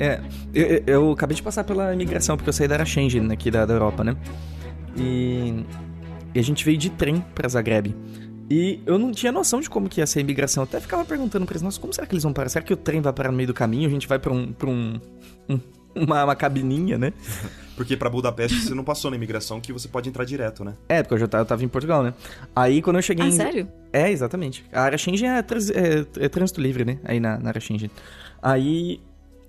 É, eu, eu- acabei de passar pela imigração, porque eu saí da Schengen aqui da, da Europa, né? E, e a gente veio de trem pra Zagreb. E eu não tinha noção de como que ia ser a imigração. Eu até ficava perguntando pra eles, nossa, como será que eles vão parar? Será que o trem vai parar no meio do caminho? A gente vai pra um. Pra um, um- uma, uma cabininha, né? Porque pra Budapeste você não passou na imigração que você pode entrar direto, né? É, porque eu já tava, eu tava em Portugal, né? Aí quando eu cheguei Ah, em. sério? É, exatamente. A área Schengen é, trans- é- é trânsito livre, né? Aí na, na área Schengen. Aí,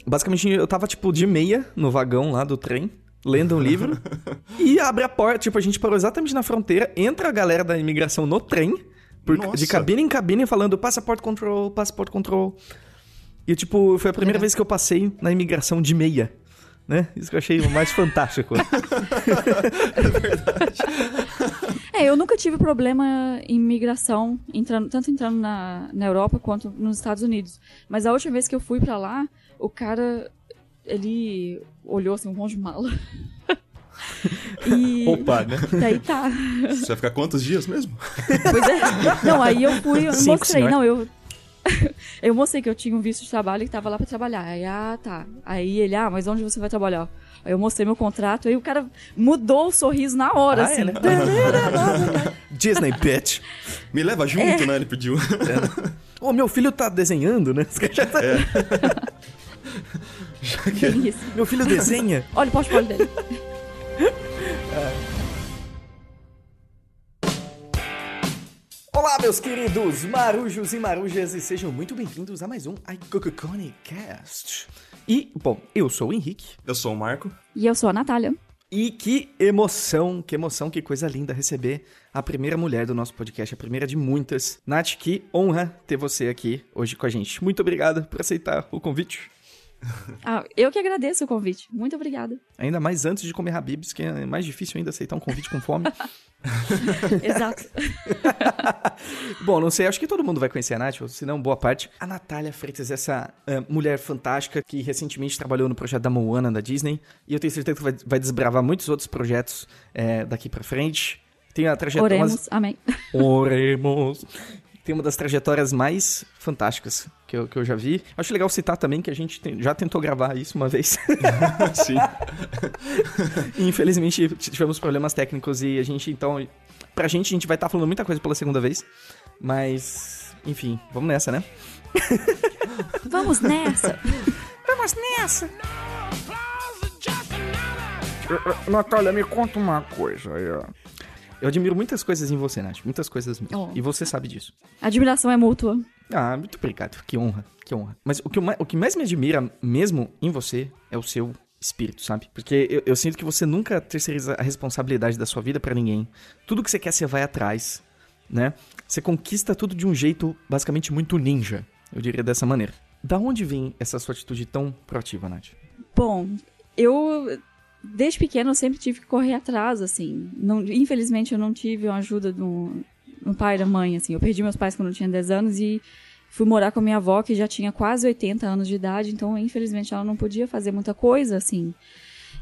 basicamente, eu tava, tipo, de meia no vagão lá do trem, lendo um livro, e abre a porta, tipo, a gente parou exatamente na fronteira, entra a galera da imigração no trem, por- de cabine em cabine, falando passaporte control, passaporte control. E, tipo, foi a primeira Legal. vez que eu passei na imigração de meia. Né? Isso que eu achei o mais fantástico. É, eu nunca tive problema em migração, entrando, tanto entrando na, na Europa quanto nos Estados Unidos. Mas a última vez que eu fui pra lá, o cara, ele olhou assim, um monte de mala. e Opa, né? daí tá. Você vai ficar quantos dias mesmo? Pois é. Não, aí eu fui, eu Cinco, mostrei. senhor. Não, eu. eu mostrei que eu tinha um visto de trabalho e que tava lá pra trabalhar. Aí, ah, tá. Aí ele, ah, mas onde você vai trabalhar? Aí eu mostrei meu contrato, aí o cara mudou o sorriso na hora, Ah, assim. é, né? Disney, bitch. Me leva junto, né? Ele pediu. Ô, meu filho tá desenhando, né? Bem isso. Meu filho desenha. Olha o portfólio dele. Olá, meus queridos marujos e marujas, e sejam muito bem-vindos a mais um iCocoCone Cast. E, bom, eu sou o Henrique. Eu sou o Marco. E eu sou a Natália. E que emoção, que emoção, que coisa linda receber a primeira mulher do nosso podcast, a primeira de muitas. Nath, que honra ter você aqui hoje com a gente. Muito obrigado por aceitar o convite. Ah, eu que agradeço o convite. Muito obrigada. Ainda mais antes de comer Habibs, que é mais difícil ainda aceitar um convite com fome. Exato. Bom, não sei, acho que todo mundo vai conhecer a Nath, se não, boa parte. A Natália Freitas, essa ah, mulher fantástica que recentemente trabalhou no projeto da Moana da Disney. E eu tenho certeza que vai, vai desbravar muitos outros projetos eh, daqui pra frente. Tem a trajetória. Oremos. Amém. Oremos. Tem uma das trajetórias mais fantásticas que eu, que eu já vi. Acho legal citar também que a gente tem- já tentou gravar isso uma vez. Sim. Infelizmente tivemos problemas técnicos e a gente então. Pra gente, a gente vai estar falando muita coisa pela segunda vez. Mas. Enfim, vamos nessa, né? Vamos nessa. Vamos nessa! Natália, me conta uma coisa. Eu... eu admiro muitas coisas em você, Nath. Muitas coisas mesmo. Oh. E você sabe disso. A admiração é mútua. Ah, muito obrigado. Que honra, que honra. Mas o que, eu o que mais me admira mesmo em você é o seu espírito, sabe? Porque eu, eu sinto que você nunca terceiriza a responsabilidade da sua vida pra ninguém. Tudo que você quer, você vai atrás, né? Você conquista tudo de um jeito basicamente muito ninja, eu diria dessa maneira. Da onde vem essa sua atitude tão proativa, Nath? Bom, eu desde pequeno eu sempre tive que correr atrás, assim. Não, infelizmente eu não tive a ajuda do, do pai e da mãe, assim. Eu perdi meus pais quando eu tinha 10 anos e fui morar com a minha avó, que já tinha quase 80 anos de idade, então infelizmente ela não podia fazer muita coisa, assim.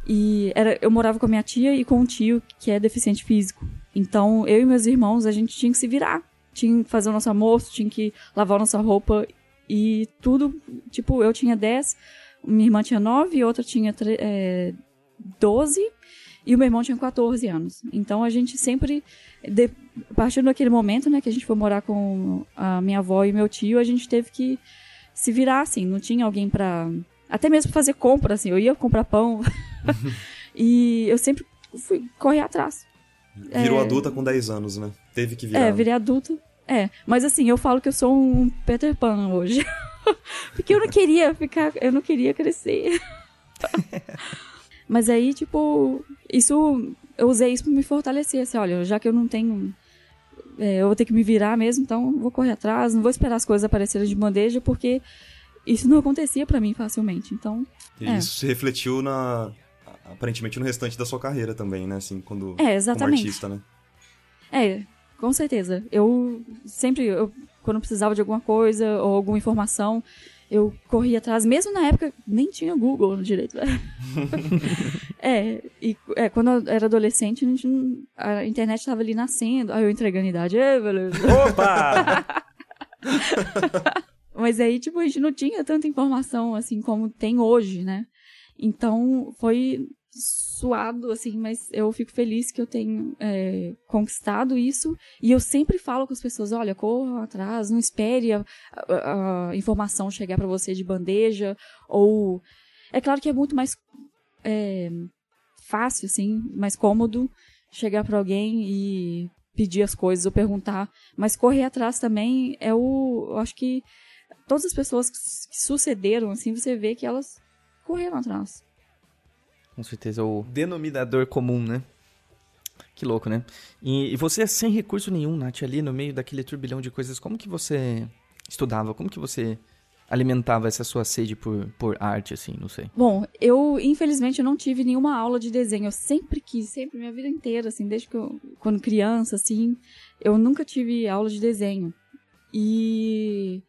E era, eu morava com a minha tia e com um tio que é deficiente físico. Então eu e meus irmãos, a gente tinha que se virar. Tinha que fazer o nosso almoço, tinha que lavar a nossa roupa e tudo. Tipo, eu tinha 10, minha irmã tinha 9, outra tinha é, 12 e o meu irmão tinha 14 anos. Então a gente sempre, de, a partir daquele momento, né, que a gente foi morar com a minha avó e meu tio, a gente teve que se virar, assim, não tinha alguém pra. Até mesmo fazer compra, assim, eu ia comprar pão. e eu sempre fui correr atrás. Virou É. adulta com 10 anos, né? Teve que virar. É, virei adulto. É, mas assim, eu falo que eu sou um Peter Pan hoje. Porque eu não queria ficar, eu não queria crescer. mas aí, tipo, isso, eu usei isso pra me fortalecer, assim, olha, já que eu não tenho, é, eu vou ter que me virar mesmo, então vou correr atrás, não vou esperar as coisas aparecerem de bandeja, porque isso não acontecia pra mim facilmente, então... E É. isso se refletiu na. Aparentemente no restante da sua carreira também, né? Assim, quando. É, exatamente. Como artista, né? É, com certeza. Eu sempre, eu, quando precisava de alguma coisa ou alguma informação, eu corria atrás. Mesmo na época, nem tinha Google direito. é, e é, quando eu era adolescente, a, gente não- a internet estava ali nascendo. Aí eu entregando a idade. É, beleza. Opa! Mas aí, tipo, a gente não tinha tanta informação, assim, como tem hoje, né? Então, foi suado, assim, mas eu fico feliz que eu tenho é, conquistado isso. E eu sempre falo com as pessoas: olha, corra atrás, não espere a, a, a informação chegar para você de bandeja. Ou. É claro que é muito mais é, fácil, assim, mais cômodo chegar para alguém e pedir as coisas ou perguntar. Mas correr atrás também é o. Eu acho que todas as pessoas que sucederam, assim, você vê que elas correram atrás. Com certeza, o denominador comum, né? Que louco, né? E, e você, sem recurso nenhum, Nath, ali no meio daquele turbilhão de coisas, como que você estudava? Como que você alimentava essa sua sede por, por arte, assim, não sei? Bom, eu, infelizmente, eu não tive nenhuma aula de desenho. Eu sempre quis, sempre, minha vida inteira, assim, desde que eu, quando criança, assim, eu nunca tive aula de desenho. E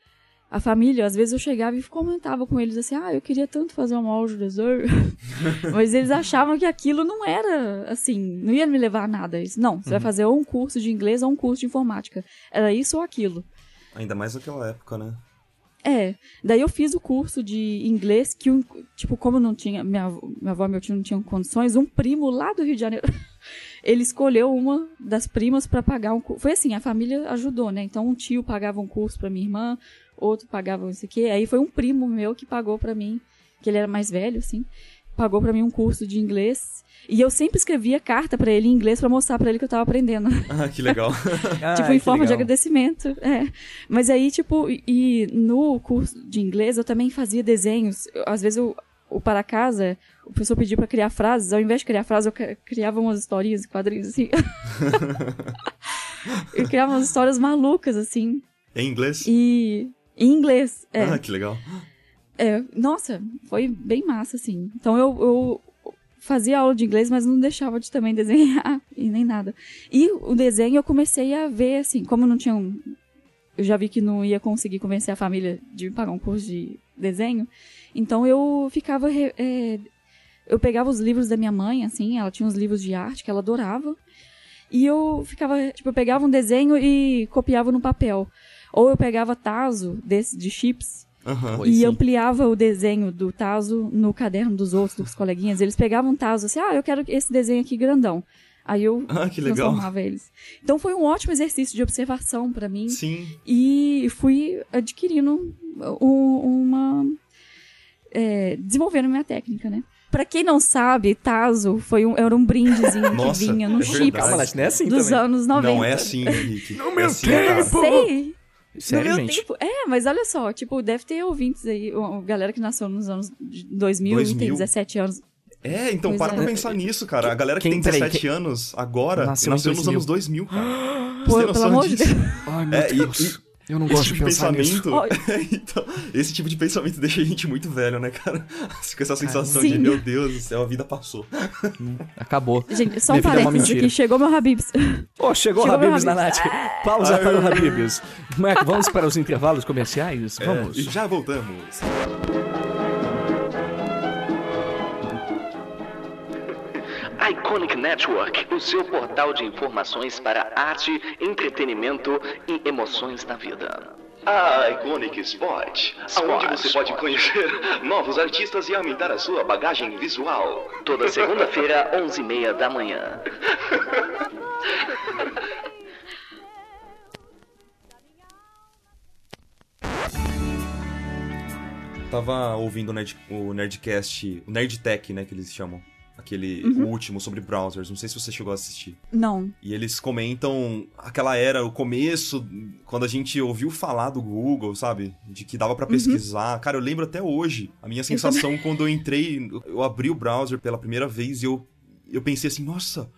a família, às vezes eu chegava e comentava com eles assim, ah, eu queria tanto fazer uma aula de desenho. Mas eles achavam que aquilo não era, assim, não ia me levar a nada. Eles, não, você uhum. vai fazer ou um curso de inglês ou um curso de informática. Era isso ou aquilo. Ainda mais naquela época, né? É, daí eu fiz o curso de inglês que, tipo, como não tinha, minha, minha avó e meu tio não tinham condições, um primo lá do Rio de Janeiro, ele escolheu uma das primas para pagar um curso. Foi assim, a família ajudou, né? Então um tio pagava um curso para minha irmã, outro pagava isso aqui. Aí foi um primo meu que pagou para mim, que ele era mais velho, assim, pagou para mim um curso de inglês. E eu sempre escrevia carta para ele em inglês para mostrar para ele que eu tava aprendendo. Ah, que legal. tipo, em forma legal. de agradecimento. É. Mas aí, tipo, e no curso de inglês eu também fazia desenhos. Às vezes eu, o para casa, o professor pediu para criar frases, ao invés de criar frases, eu criava umas historinhas, quadrinhos assim. eu criava umas histórias malucas, assim. Em inglês? E. Em inglês, é. Ah, que legal. É, nossa, foi bem massa, assim. Então eu, eu fazia aula de inglês, mas não deixava de também desenhar e nem nada. E o desenho eu comecei a ver, assim, como não tinha um. Eu já vi que não ia conseguir convencer a família de me pagar um curso de desenho. Então eu ficava. É, eu pegava os livros da minha mãe, assim, ela tinha uns livros de arte que ela adorava. E eu ficava, tipo, eu pegava um desenho e copiava no papel. Ou eu pegava taso desse de chips Uhum. E ampliava o desenho do Tazo no caderno dos outros, dos coleguinhas. Eles pegavam um Tazo assim, ah, eu quero esse desenho aqui grandão. Aí eu ah, que legal. transformava eles. Então foi um ótimo exercício de observação para mim. Sim. E fui adquirindo um, uma. É, desenvolvendo minha técnica, né? Pra quem não sabe, Tazo foi um, era um brindezinho Nossa, que vinha no é chip Calma, não é assim dos também. anos 90. Não é assim, Henrique. No meu é assim, tempo! Sei. Sério, no meu gente? tempo. É, mas olha só, tipo, deve ter ouvintes aí, uma galera que nasceu nos anos 2000, 2000. tem 17 anos. É, então Pois para é. pra pensar nisso, cara. A galera que Quem- tem peraí, 17 quem- anos agora Nasceu nasceu, nos 2000. anos 2000, cara. Pô, Você tem pelo noção amor de disso? Deus. Ai, meu É, e- Deus. Eu não Esse gosto tipo de pensar nisso. pensamento. então, esse tipo de pensamento deixa a gente muito velho, né, cara? Com essa sensação de, meu Deus do céu, a vida passou. Acabou. Gente, só um Minha é parênteses aqui, chegou meu Habibs. Pô, chegou o Chegou meu Habibs na Nath. Habibs. Pausa para o Habibs. Marco, vamos para os intervalos comerciais? Vamos. É, já voltamos. Iconic Network, o seu portal de informações para arte, entretenimento e emoções da vida. A Iconic Spot, onde você pode conhecer novos artistas e aumentar a sua bagagem visual. Toda segunda-feira, 11h30 da manhã. Tava ouvindo o, Nerd, o Nerdcast, o Nerdtech, né, que eles chamam. Aquele o último sobre browsers. Não sei se você chegou a assistir. Não. E eles comentam aquela era, o começo, quando a gente ouviu falar do Google, sabe? De que dava pra pesquisar. Cara, eu lembro até hoje. A minha sensação quando eu entrei, eu abri o browser pela primeira vez e eu, eu pensei assim, nossa,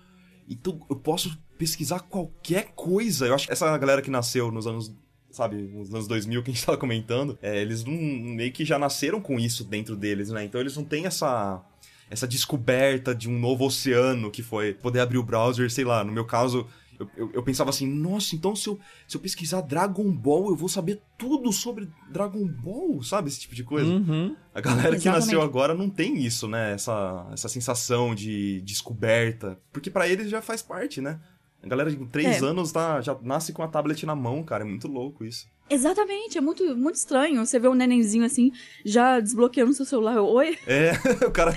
então eu posso pesquisar qualquer coisa. Eu acho que essa galera que nasceu nos anos sabe, nos anos 2000 que a gente tava comentando, é, eles não, meio que já nasceram com isso dentro deles, né? Então eles não têm essa essa descoberta de um novo oceano que foi poder abrir o browser, sei lá, no meu caso, eu, eu, eu pensava assim, nossa, então se eu, se eu pesquisar Dragon Ball, eu vou saber tudo sobre Dragon Ball, sabe? Esse tipo de coisa. Uhum. A galera que Exatamente. nasceu agora não tem isso, né? Essa, essa sensação de descoberta. Porque pra eles já faz parte, né? A galera de 3 É. anos tá, já nasce com a tablet na mão, cara. É muito louco isso. Exatamente, é muito, muito estranho. Você vê um nenenzinho assim, já desbloqueando seu celular. Oi? É, o cara.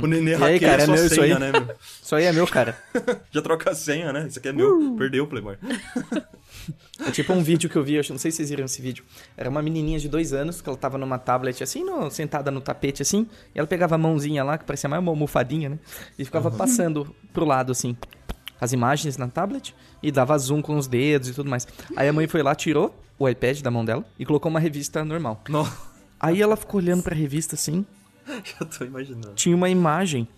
O neném aí, cara, é sua meu isso senha, aí? né, meu? Isso aí é meu, cara. Já troca a senha, né? Isso aqui é meu. Perdeu o Playboy. É tipo um vídeo que eu vi, eu não sei se vocês viram esse vídeo. Era uma menininha de dois anos que ela tava numa tablet assim, no- sentada no tapete assim, e ela pegava a mãozinha lá, que parecia mais uma almofadinha, né? E ficava passando pro lado assim, as imagens na tablet, e dava zoom com os dedos e tudo mais. Aí a mãe foi lá, tirou o iPad da mão dela e colocou uma revista normal. Não, Aí ela ficou olhando pra revista assim, já tô imaginando. tinha uma imagem.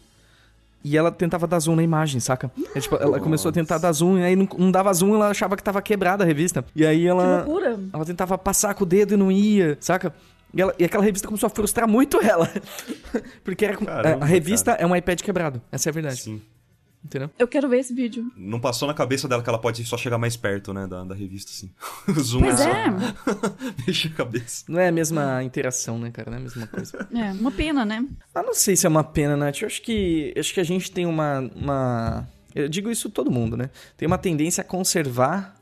E ela tentava dar zoom na imagem, saca? É, tipo, ela começou a tentar dar zoom, e aí não, não dava zoom, ela achava que tava quebrada a revista. E aí Que ela. loucura. Ela tentava passar com o dedo e não ia, saca? E, ela- e aquela revista começou a frustrar muito ela. Porque era Caramba, a revista é um iPad quebrado. Essa é a verdade. Sim. Entendeu? Eu quero ver esse vídeo. Não passou na cabeça dela que ela pode só chegar mais perto, né, da, da revista, assim. O zoom Pois só é. Deixa a cabeça. Não é a mesma interação, né, cara? Não é a mesma coisa. É, uma pena, né? Ah, não sei se é uma pena, Nath. Eu acho que, acho que a gente tem uma, uma. Eu digo isso todo mundo, né? Tem uma tendência a conservar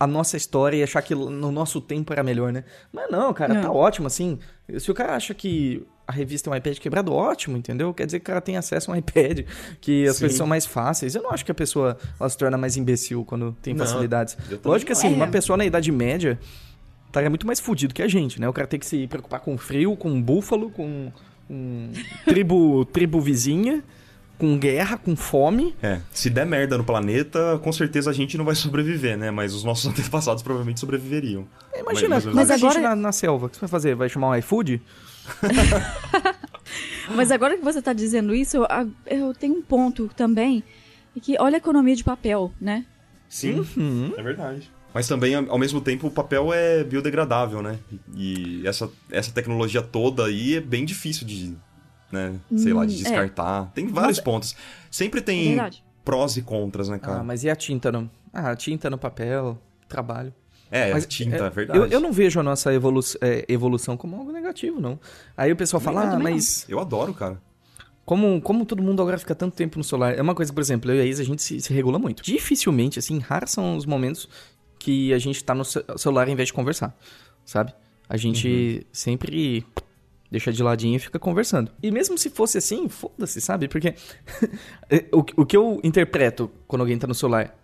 a nossa história e achar que no nosso tempo era melhor, né? Mas não, cara, Não. tá ótimo, assim. Se o cara acha que a revista é um iPad quebrado, ótimo, entendeu? Quer dizer que o cara tem acesso a um iPad, que as Sim. coisas são mais fáceis. Eu não acho que a pessoa ela se torna mais imbecil quando tem Não, facilidades. Lógico que assim, não. uma É. pessoa na Idade Média estaria muito mais fudido que a gente, né? O cara tem que se preocupar com frio, com búfalo, com, com tribo, tribo vizinha, com guerra, com fome. É, se der merda no planeta, com certeza a gente não vai sobreviver, né? Mas os nossos antepassados provavelmente sobreviveriam. Imagina, Mas- mas, mas agora- na, na selva, o que você vai fazer? Vai chamar um iFood? Mas agora que você tá dizendo isso, eu, a- eu tenho um ponto também. E que olha a economia de papel, né? Sim, Uhum. é verdade. Mas também, ao mesmo tempo, o papel é biodegradável, né? E essa, essa tecnologia toda aí é bem difícil de, né? Sei lá, de Hum, é. descartar. Tem vários Mas- pontos. Sempre É tem verdade. prós e contras, né, cara? Ah, mas e a tinta no... Ah, a tinta no papel, trabalho. É, Mas, tinta, é, é, verdade. Eu, eu não vejo a nossa evolu é, evolução como algo negativo, não. Aí o pessoal fala, ah, também não. mas Eu adoro, cara. como, como todo mundo agora fica tanto tempo no celular? É uma coisa, por exemplo, eu e a Isa, a gente se, se regula muito. Dificilmente, assim, raros são os momentos que a gente tá no ce- celular em vez de conversar, sabe? A gente sempre deixa de ladinho e fica conversando. E mesmo se fosse assim, foda-se, sabe? Porque o, o que eu interpreto quando alguém tá no celular,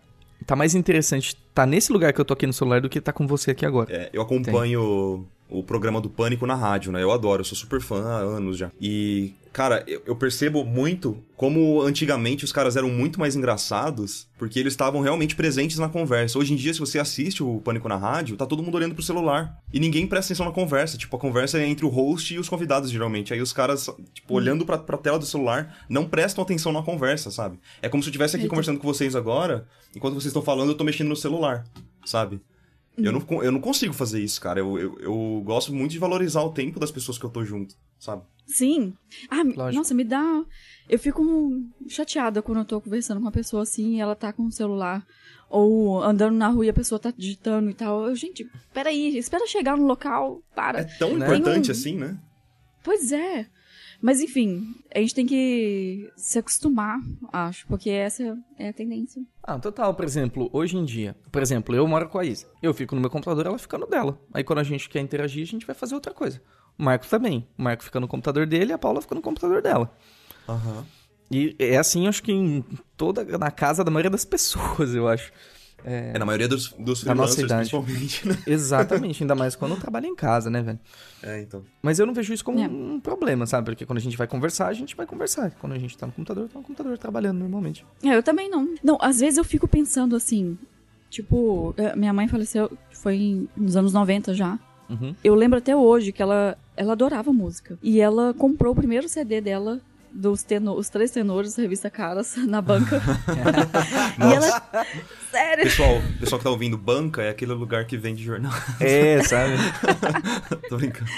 tá mais interessante tá nesse lugar que eu tô aqui no celular do que tá com você aqui agora. É, eu acompanho o programa do Pânico na rádio, né? Eu adoro, eu sou super fã há anos já. E, cara, eu, eu percebo muito como antigamente os caras eram muito mais engraçados, porque eles estavam realmente presentes na conversa. Hoje em dia, se você assiste o Pânico na rádio, tá todo mundo olhando pro celular. E ninguém presta atenção na conversa. Tipo, a conversa é entre o host e os convidados, geralmente. Aí os caras, tipo, olhando pra, pra tela do celular, não prestam atenção na conversa, sabe? É como se eu estivesse aqui Eita. conversando com vocês agora, enquanto vocês estão falando, eu tô mexendo no celular, sabe? Eu não, con- eu não consigo fazer isso, cara. Eu, eu, eu gosto muito de valorizar o tempo das pessoas que eu tô junto, sabe? Sim. Ah, Lógico. nossa, me dá. Eu fico chateada quando eu tô conversando com uma pessoa assim e ela tá com o celular. Ou andando na rua e a pessoa tá digitando e tal. Eu, gente, peraí, espera chegar no local, para. É tão Né? importante um- assim, né? Pois é. Mas enfim, a gente tem que se acostumar, acho, porque essa é a tendência. Ah, total. Por exemplo, hoje em dia, por exemplo, eu moro com a Isa. Eu fico no meu computador, ela fica no dela. Aí quando a gente quer interagir, a gente vai fazer outra coisa. O Marco também. O Marco fica no computador dele e a Paula fica no computador dela. Aham. E é assim, acho que em toda na casa da maioria das pessoas, eu acho. É, na maioria dos, dos Da nossa idade. principalmente, né? Exatamente, ainda mais quando trabalha em casa, né, velho? É, então. Mas eu não vejo isso como É. um problema, sabe? Porque quando a gente vai conversar, a gente vai conversar. Quando a gente tá no computador, tá no computador trabalhando normalmente. É, eu também não. Não, às vezes eu fico pensando assim, tipo, eh, minha mãe faleceu, foi em- nos anos 90 já. Uhum. Eu lembro até hoje que ela, ela adorava música. E ela comprou o primeiro CD dela dos teno, os três tenores da revista Caras na banca. e ela. Sério? Pessoal, pessoal que tá ouvindo, banca é aquele lugar que vende jornal. É, sabe? Tô brincando.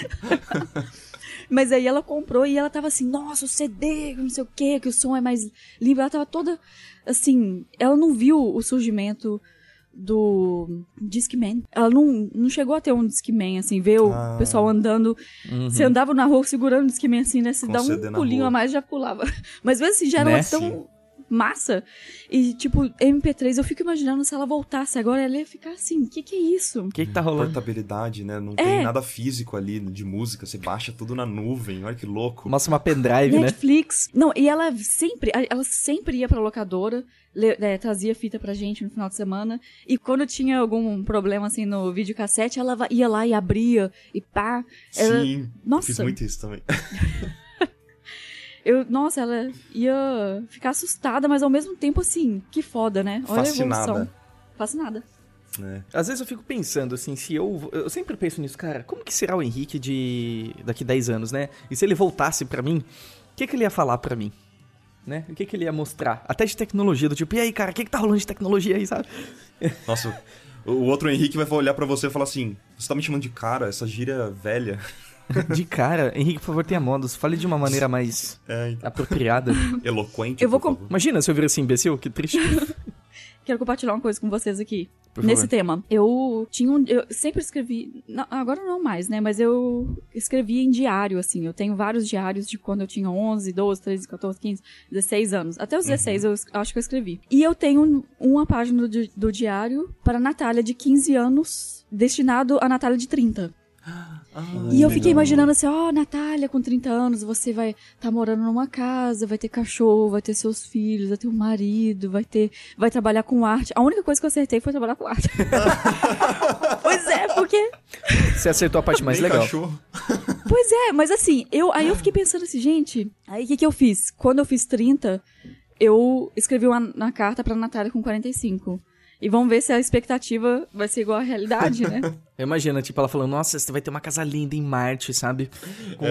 Mas aí ela comprou e ela tava assim, nossa, o CD, não sei o que, que o som é mais limpo. Ela tava toda assim, ela não viu o surgimento do Discman. Ela não, não chegou a ter um Discman, assim, ver o Ah. pessoal andando. Uhum. Você andava na rua segurando o Discman assim, né? Se Com dá um pulinho rua. a mais, já pulava. Mas mesmo assim, já era Né? tão, massa. E, tipo, MP3, eu fico imaginando se ela voltasse agora, ela ia ficar assim, o que que é isso? O que que tá rolando? Portabilidade, né? Não É. tem nada físico ali de música, você baixa tudo na nuvem, olha que louco. Mostra uma pendrive, né? Netflix. Não, e ela sempre, ela sempre ia pra locadora, le- é, trazia fita pra gente no final de semana. E quando tinha algum problema assim no videocassete, ela ia lá e abria e pá. Ela- Sim, Nossa. fiz muito isso também. Eu, nossa, ela ia ficar assustada, mas ao mesmo tempo assim, que foda, né? Olha a Fascinada. evolução. Fascinada. né? Às vezes eu fico pensando assim, se eu. Eu sempre penso nisso, cara, como que será o Henrique de. daqui 10 anos, né? E se ele voltasse pra mim, o que, que ele ia falar pra mim? Né? O que, que ele ia mostrar? Até de tecnologia, do tipo, e aí, cara, o que, que tá rolando de tecnologia aí, sabe? Nossa, o o outro Henrique vai olhar pra você e falar assim: Você tá me chamando de cara, essa gíria velha. De cara, Henrique, por favor, tenha modos. Fale de uma maneira mais É, então, apropriada. eloquente. Eu vou por com- favor. Imagina se eu virasse imbecil, que triste. Quero compartilhar uma coisa com vocês aqui. Por Nesse favor. tema. Eu tinha um. Eu sempre escrevi. não, agora não mais, né? Mas eu escrevia em diário, assim. Eu tenho vários diários de quando eu tinha 11, 12, 13, 14, 15, 16 anos. Até os 16 eu es- acho que eu escrevi. E eu tenho um- uma página do, do diário para a Natália de 15 anos, destinado a Natália de 30. E eu fiquei imaginando assim, ó, Natália, com 30 anos, você vai estar morando numa casa, vai ter cachorro, vai ter seus filhos, vai ter um marido, vai ter. Vai trabalhar com arte. A única coisa que eu acertei foi trabalhar com arte. pois é, porque. Você acertou a parte mais Nem legal. cachorro. Pois é, mas assim, eu, aí eu fiquei pensando assim, gente, aí o que, que eu fiz? Quando eu fiz 30, eu escrevi uma, na carta pra Natália com 45. E vamos ver se a expectativa vai ser igual à realidade, né? Imagina, tipo, ela falando, nossa, você vai ter uma casa linda em Marte, sabe? Com...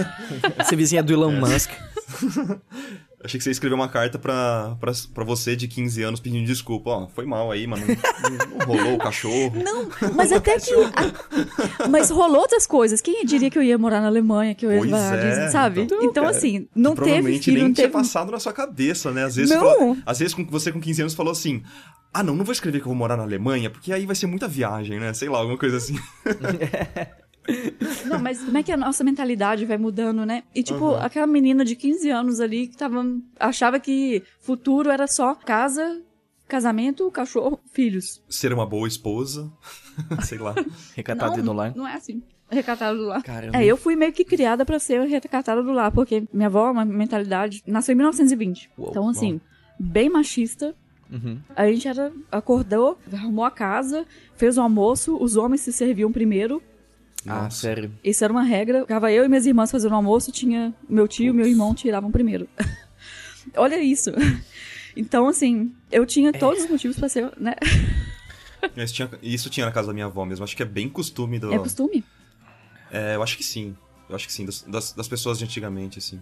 Você vizinha do Elon Musk. Achei que você escreveu uma carta pra, pra, pra você de 15 anos pedindo desculpa. Ó, foi mal aí, mano. Não, não rolou o cachorro. Não, mas até que. a- mas rolou outras coisas. Quem diria que eu ia morar na Alemanha, que eu ia Pois morar na é, Disney, sabe? então, Então, cara, assim, não teve Provavelmente filho, nem não tinha teve. passado na sua cabeça, né? Às vezes, Não. às vezes com- você com 15 anos falou assim: Ah, não, não vou escrever que eu vou morar na Alemanha, porque aí vai ser muita viagem, né? Sei lá, alguma coisa assim. Não, mas como é que a nossa mentalidade vai mudando, né? E, tipo, Aham. aquela menina de 15 anos ali que tava. achava que futuro era só casa, casamento, cachorro, filhos. Ser uma boa esposa. Sei lá. E no lar. Não é assim. Recatada do lar. Caramba. É, eu fui meio que criada pra ser recatada do lar, porque minha avó, uma mentalidade, nasceu em 1920. Uou, então, assim, bem machista. Uhum. A gente era, acordou, arrumou a casa, fez o almoço, os homens se serviam primeiro. Ah, Nossa. sério. Isso era uma regra. Ficava eu e minhas irmãs fazendo o almoço, tinha meu tio e meu irmão tiravam primeiro. Olha isso. Então, assim, eu tinha todos os motivos pra ser, né? Mas tinha- isso tinha na casa da minha avó mesmo. Acho que é bem costume do. É costume. É, eu acho que sim. Eu acho que sim, das, das, das pessoas de antigamente, assim.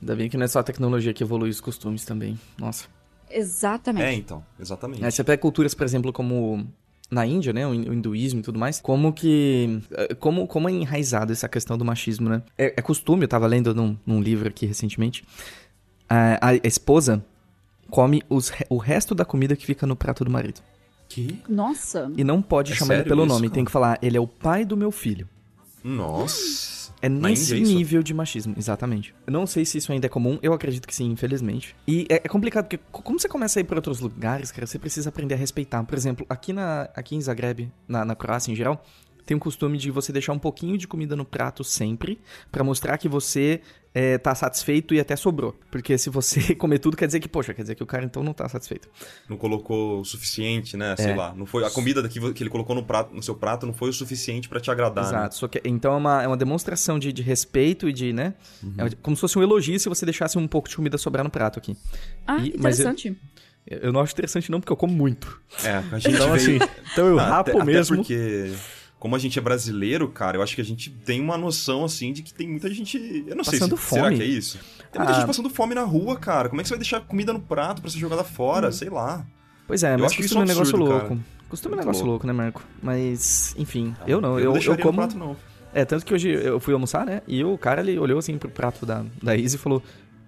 Ainda bem que não é só a tecnologia que evolui os costumes também. Nossa. Exatamente. É, então, exatamente. Aí você pega culturas, por exemplo, como na Índia, né, o hin- o hinduísmo e tudo mais, como que, eh, como, como é enraizado essa questão do machismo, né? É, é costume, eu tava lendo num, num livro aqui recentemente, a, a esposa come os o resto da comida que fica no prato do marido. Que? Nossa. E não pode É chamar ele pelo isso, nome, cara? tem que falar, ele é o pai do meu filho. Nossa. É Na nesse Índia, nível de machismo, exatamente. Eu não sei se isso ainda é comum, eu acredito que sim, infelizmente. E é, é complicado, porque co- como você começa a ir para outros lugares, cara, você precisa aprender a respeitar. Por exemplo, aqui, na, aqui em Zagreb, na, na Croácia em geral, tem um costume de você deixar um pouquinho de comida no prato sempre, pra mostrar que você é, tá satisfeito e até sobrou. Porque se você comer tudo, quer dizer que, poxa, quer dizer que o cara então não tá satisfeito. Não colocou o suficiente, né? Sei É. lá. Não foi, a comida que, que ele colocou no, prato, no seu prato não foi o suficiente pra te agradar. né? Exato. Só que, então é uma, é uma demonstração de, de respeito e de, né? É como se fosse um elogio se você deixasse um pouco de comida sobrar no prato aqui. Ah, E- mas eu- interessante. Eu não acho interessante não, porque eu como muito. É, a gente Então, assim, veio... então eu Ah, rapo até, mesmo. Até porque, como a gente é brasileiro, cara, eu acho que a gente tem uma noção, assim, de que tem muita gente... Eu não sei Passando se... Será fome. que é isso? Tem muita Ah. gente passando fome na rua, cara. Como é que você vai deixar comida no prato pra ser jogada fora? Sei lá. Pois é, Eu mas acho isso costume é um um negócio absurdo, louco. cara. Costume é um negócio louco. louco, né, Marco? Mas, enfim, eu não. Eu, Eu, eu, como. prato, não. É, tanto que hoje eu fui almoçar, né? E o cara, ele olhou assim pro prato da, da Izzy e falou: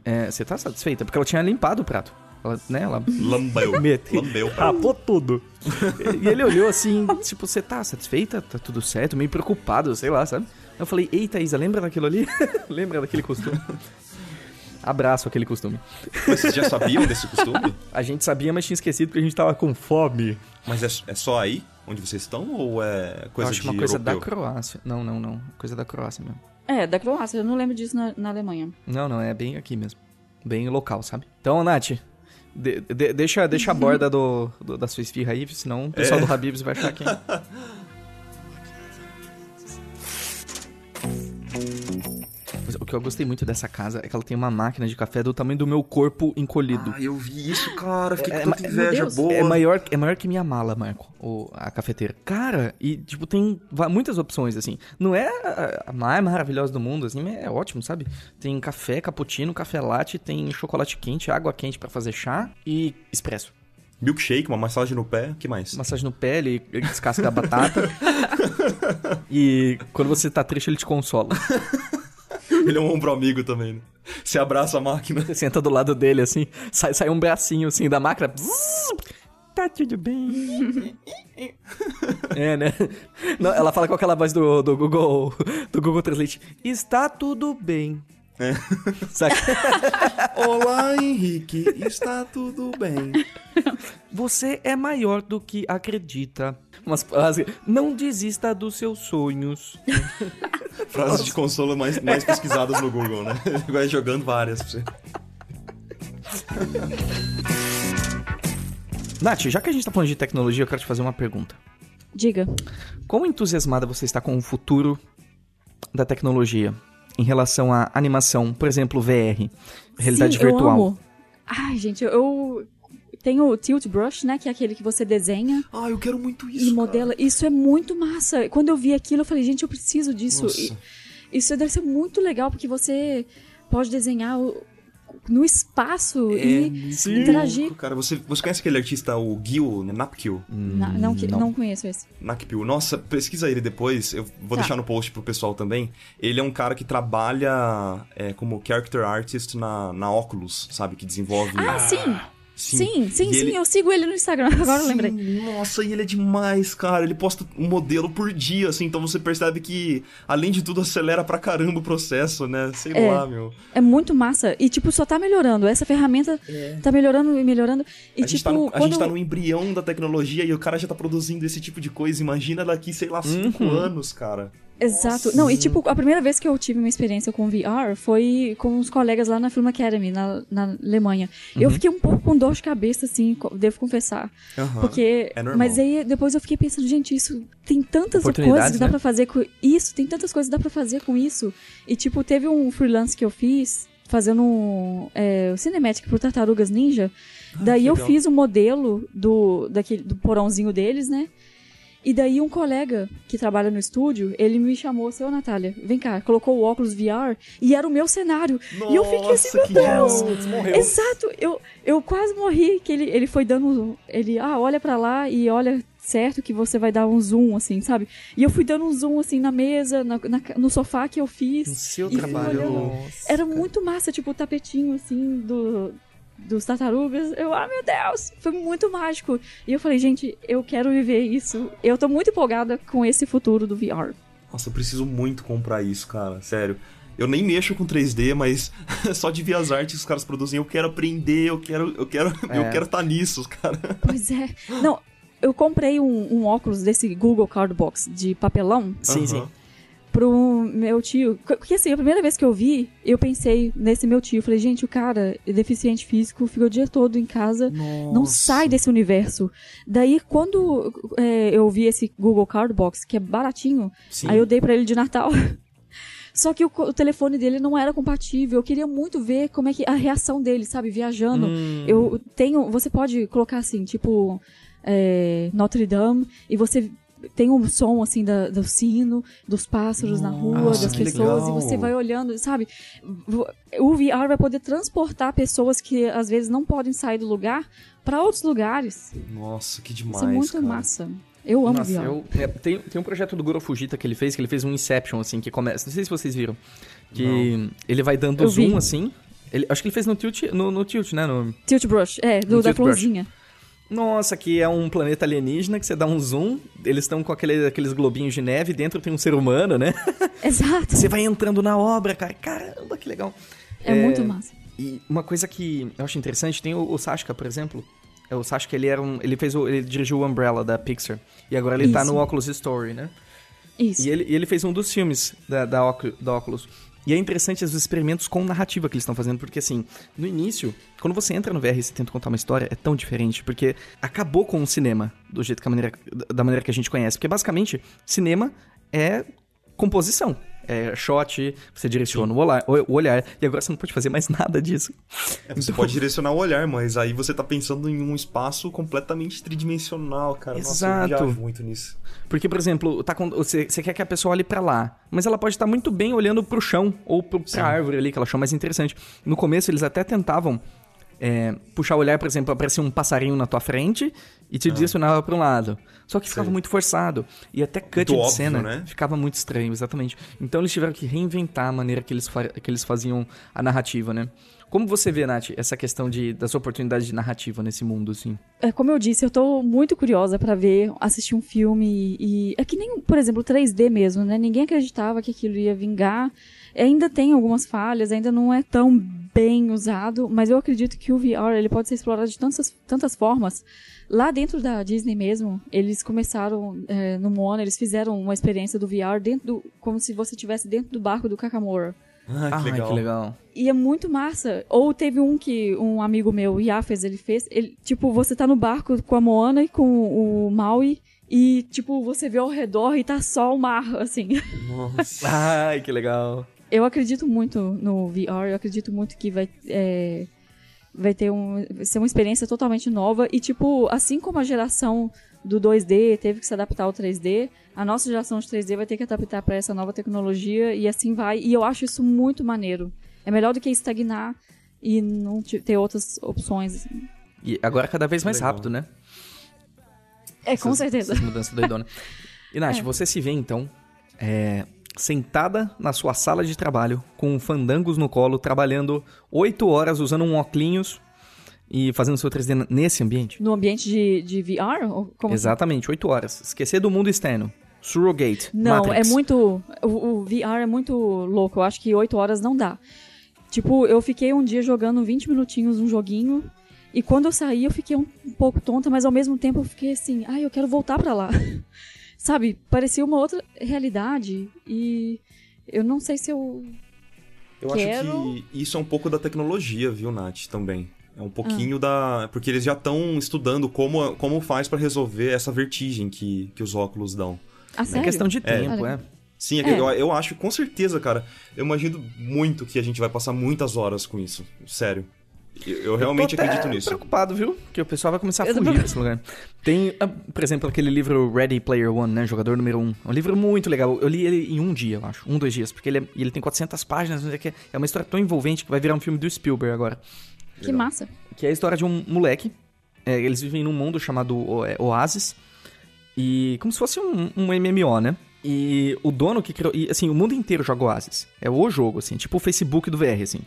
é, Você tá satisfeita? Porque ela tinha limpado o prato. Ela, né? Ela Lambeu. Mete. Lambeu. rapou tudo. e ele olhou assim, tipo, você tá satisfeita? Tá tudo certo? Meio preocupado, sei lá, sabe? Eu falei, eita, Isa, lembra daquilo ali? lembra daquele costume? Abraço aquele costume. Mas vocês já sabiam desse costume? A gente sabia, mas tinha esquecido porque a gente tava com fome. Mas é, é só aí onde vocês estão ou é coisa Eu acho de uma coisa da europeu? Croácia. Não, não, não. Coisa da Croácia mesmo. É, da Croácia, eu não lembro disso na, na Alemanha. Não, não, é bem aqui mesmo. Bem local, sabe? Então, Nath, de- de- deixa, deixa a borda do, do- da sua esfirra aí, senão o pessoal do Habibs vai achar que... O que eu gostei muito dessa casa é que ela tem uma máquina de café do tamanho do meu corpo encolhido. Ah, eu vi isso, cara. Fiquei É, com é, tanta é, inveja boa. É maior, é maior que minha mala, Marco, o, a cafeteira. Cara, e, tipo, tem muitas opções, assim. Não é a, mais maravilhosa do mundo, assim, mas é ótimo, sabe? Tem café, cappuccino, café latte, tem chocolate quente, água quente pra fazer chá e expresso. Milkshake, uma massagem no pé, que mais? Massagem no pé, ele ele descasca a batata. e quando você tá triste, ele te consola. Ele é um ombro amigo também, né? Você abraça a máquina. Você senta do lado dele, assim, sai, sai um bracinho, assim, da máquina. Tá tudo bem. É, né? Não, ela fala com aquela voz do, do Google do Google Translate. Está tudo bem. É. Saca? Olá, Henrique. Está tudo bem. Você é maior do que acredita. Umas frases. Não desista dos seus sonhos. Frases de consolo mais, mais pesquisadas no Google, né? Vai jogando várias pra você. Nath, já que a gente tá falando de tecnologia, eu quero te fazer uma pergunta. Diga. Quão entusiasmada você está com o futuro da tecnologia em relação à animação, por exemplo, VR, realidade Sim, virtual? Eu amo. Ai, gente, eu- tenho o Tilt Brush, né? Que é aquele que você desenha Ah, eu quero muito isso. e cara. modela. Isso é muito massa. Quando eu vi aquilo, eu falei, gente, eu preciso disso. Nossa. E isso deve ser muito legal, porque você pode desenhar o- no espaço e interagir. Cara, você, você conhece aquele artista, o Gil Napkill? Na- não, que- não. não conheço esse. Nakpil. Nossa, pesquisa ele depois. Eu vou Tá. deixar no post pro pessoal também. Ele é um cara que trabalha é, como character artist na, na Oculus, sabe? Que desenvolve. Ah, sim! Sim, sim, E sim, ele- eu sigo ele no Instagram, agora eu lembrei. Sim, Nossa, e ele é demais, cara. Ele posta um modelo por dia, assim. Então você percebe que, além de tudo, acelera pra caramba o processo, né? Sei É. lá, meu. É muito massa. E, tipo, só tá melhorando. Essa ferramenta tá melhorando e melhorando. E, a, gente tipo, tá no, a quando... gente tá no embrião da tecnologia e o cara já tá produzindo esse tipo de coisa. Imagina daqui, sei lá, cinco Uhum. anos, cara. Exato. Não, e tipo, a primeira vez que eu tive uma experiência com VR foi com uns colegas lá na Film Academy, na, na Alemanha. Uhum. Eu fiquei um pouco com dor de cabeça, assim, devo confessar. Aham. Porque. É normal. mas aí depois eu fiquei pensando, gente, isso tem tantas coisas que dá né? pra fazer com isso, tem tantas coisas que dá pra fazer com isso. E tipo, teve um freelance que eu fiz fazendo um, é, o Cinematic pro Tartarugas Ninja. Daí eu fiz um modelo do, daquele, do porãozinho deles, né? E daí um colega que trabalha no estúdio, ele me chamou, seu Natália, vem cá, colocou o óculos VR e era o meu cenário. e eu fiquei assim, Nossa, meu Deus! Morreu. Exato, eu, eu quase morri, que ele, ele foi dando, ele, ah, olha pra lá e olha certo que você vai dar um zoom, assim, sabe? E eu fui dando um zoom, assim, na mesa, na, na- no sofá que eu fiz. No seu trabalho. Nossa, Era cara. muito massa, tipo, o tapetinho, assim, do, dos tartarugas. Eu, ah, meu Deus, foi muito mágico. E eu falei, gente, eu quero viver isso. Eu tô muito empolgada com esse futuro do VR. Nossa, eu preciso muito comprar isso, cara. Sério. Eu nem mexo com 3D, mas só de ver as artes que os caras produzem, eu quero aprender, eu quero, eu quero, É. eu quero estar nisso, cara. Pois é. Não, eu comprei um, um óculos desse Google Cardbox de papelão Sim, Aham. sim. Pro meu tio. Porque assim, a primeira vez que eu vi, eu pensei nesse meu tio. Falei, gente, o cara é deficiente físico, fica o dia todo em casa, não Nossa. sai desse universo. Daí, quando é, eu vi esse Google Cardbox, que é baratinho, Sim. aí eu dei pra ele de Natal. Só que o, o telefone dele não era compatível. Eu queria muito ver como é que a reação dele, sabe, viajando. Hum. Eu tenho. Você pode colocar assim, tipo. é, Notre Dame, e você tem um som assim da, do sino, dos pássaros na rua, Nossa, das pessoas, legal. e você vai olhando, sabe? O VR vai poder transportar pessoas que às vezes não podem sair do lugar para outros lugares. Nossa, que demais, Isso é muito cara. massa. Eu amo Nossa, VR. eu, é, tem, tem um projeto do Goro Fujita que ele fez, que ele fez um Inception, assim, que começa. Não sei se vocês viram. Que ele vai dando Eu zoom, vi. assim. Ele, acho que ele fez no Tilt, no, no tilt né? No, Tilt Brush, é, do, No da florzinha. Nossa, que é um planeta alienígena que você dá um zoom, eles estão com aquele, aqueles globinhos de neve, dentro tem um ser humano, né? Exato. Você vai entrando na obra, cara. Caramba, que legal. É, muito massa. E uma coisa que eu acho interessante, tem o, o Sashka, por exemplo. É, O Sashka, ele era um. Ele fez o. Ele dirigiu o Umbrella da Pixar. E agora ele tá Isso. no Oculus Story, né? Isso. E ele, ele fez um dos filmes da, da, da Oculus. E é interessante os experimentos com narrativa que eles estão fazendo, porque assim, no início, quando você entra no VR e você tenta contar uma história, é tão diferente, porque acabou com o cinema do jeito que a maneira, da maneira que a gente conhece. Porque basicamente, cinema é composição. É shot, você direciona o olhar, o olhar, e agora você não pode fazer mais nada disso. É, você pode direcionar o olhar, mas aí você tá pensando em um espaço completamente tridimensional, cara. Nossa, Exato. eu viajo muito nisso. Porque, por exemplo, tá com- você, você quer que a pessoa olhe pra lá, mas ela pode estar muito bem olhando pro chão ou pro, pra árvore ali, que ela achou mais interessante. No começo, eles até tentavam é, puxar o olhar, por exemplo, aparecia um passarinho na tua frente e te direcionava pra um lado. Só que ficava Sei. muito forçado. E até cut Muito de óbvio, cena né? ficava muito estranho, exatamente. Então eles tiveram que reinventar a maneira que eles, fa- que eles faziam a narrativa, né? Como você vê, Nath, essa questão de, das oportunidades de narrativa nesse mundo, assim? É, como eu disse, eu tô muito curiosa pra ver, assistir um filme e. É que nem, por exemplo, 3D mesmo, né? Ninguém acreditava que aquilo ia vingar. Ainda tem algumas falhas, ainda não é tão bem usado, mas eu acredito que o VR ele pode ser explorado de tantas, tantas formas. Lá dentro da Disney mesmo, eles começaram é, no Moana, eles fizeram uma experiência do VR dentro do, como se você estivesse dentro do barco do Kakamora. Ah, que Ai, legal. que legal. E é muito massa. Ou teve um que um amigo meu, o Yafes, ele fez. Ele, tipo, você tá no barco com a Moana e com o Maui. E, tipo, você vê ao redor e tá só o mar, assim. Nossa. Ai, que legal. Eu acredito muito no VR, eu acredito muito que vai. é, vai ter um. vai ser uma experiência totalmente nova. E, tipo, assim como a geração do 2D teve que se adaptar ao 3D, a nossa geração de 3D vai ter que adaptar para essa nova tecnologia e assim vai. E eu acho isso muito maneiro. É melhor do que estagnar e não te- ter outras opções. E agora cada vez mais Legal. rápido, né? É, com Essas- certeza. Essas mudanças doidonas. E, Nath, É. você se vê, então, é, sentada na sua sala de trabalho, com fandangos no colo, trabalhando oito horas usando um óculos e fazendo seu 3D n- nesse ambiente? No ambiente de, de VR? Como? Exatamente, oito horas. Esquecer do mundo externo. Surrogate. Não, Matrix. é muito. O, o VR é muito louco. Eu acho que 8 horas não dá. Tipo, eu fiquei um dia jogando 20 minutinhos um joguinho. E quando eu saí, eu fiquei um, um pouco tonta, mas ao mesmo tempo eu fiquei assim, ai, eu quero voltar pra lá. Sabe? Parecia uma outra realidade. E eu não sei se eu. Eu Quero- acho que isso é um pouco da tecnologia, viu, Nath, também. É um Ah. pouquinho da. Porque eles já estão estudando como, como faz pra resolver essa vertigem que, que os óculos dão. Ah, É sério? questão de tempo, Olha. é. Sim, é que É. Eu, eu acho, com certeza, cara. Eu imagino muito que a gente vai passar muitas horas com isso. Sério. Eu, eu realmente Eu acredito nisso. preocupado, viu? Que o pessoal vai começar a fugir desse lugar. Tem, ah, por exemplo, aquele livro Ready Player One, né? Jogador número um. É um livro muito legal. Eu li ele em um dia, eu acho. Um, dois dias. Porque ele, é- ele tem 400 páginas. É uma história tão envolvente que vai virar um filme do Spielberg agora. Que massa. Que é a história de um moleque. É, eles vivem num mundo chamado O- é, Oasis. E como se fosse um, um MMO, né? E o dono que criou. E assim, o mundo inteiro joga Oasis. É o jogo, assim, tipo o Facebook do VR, assim.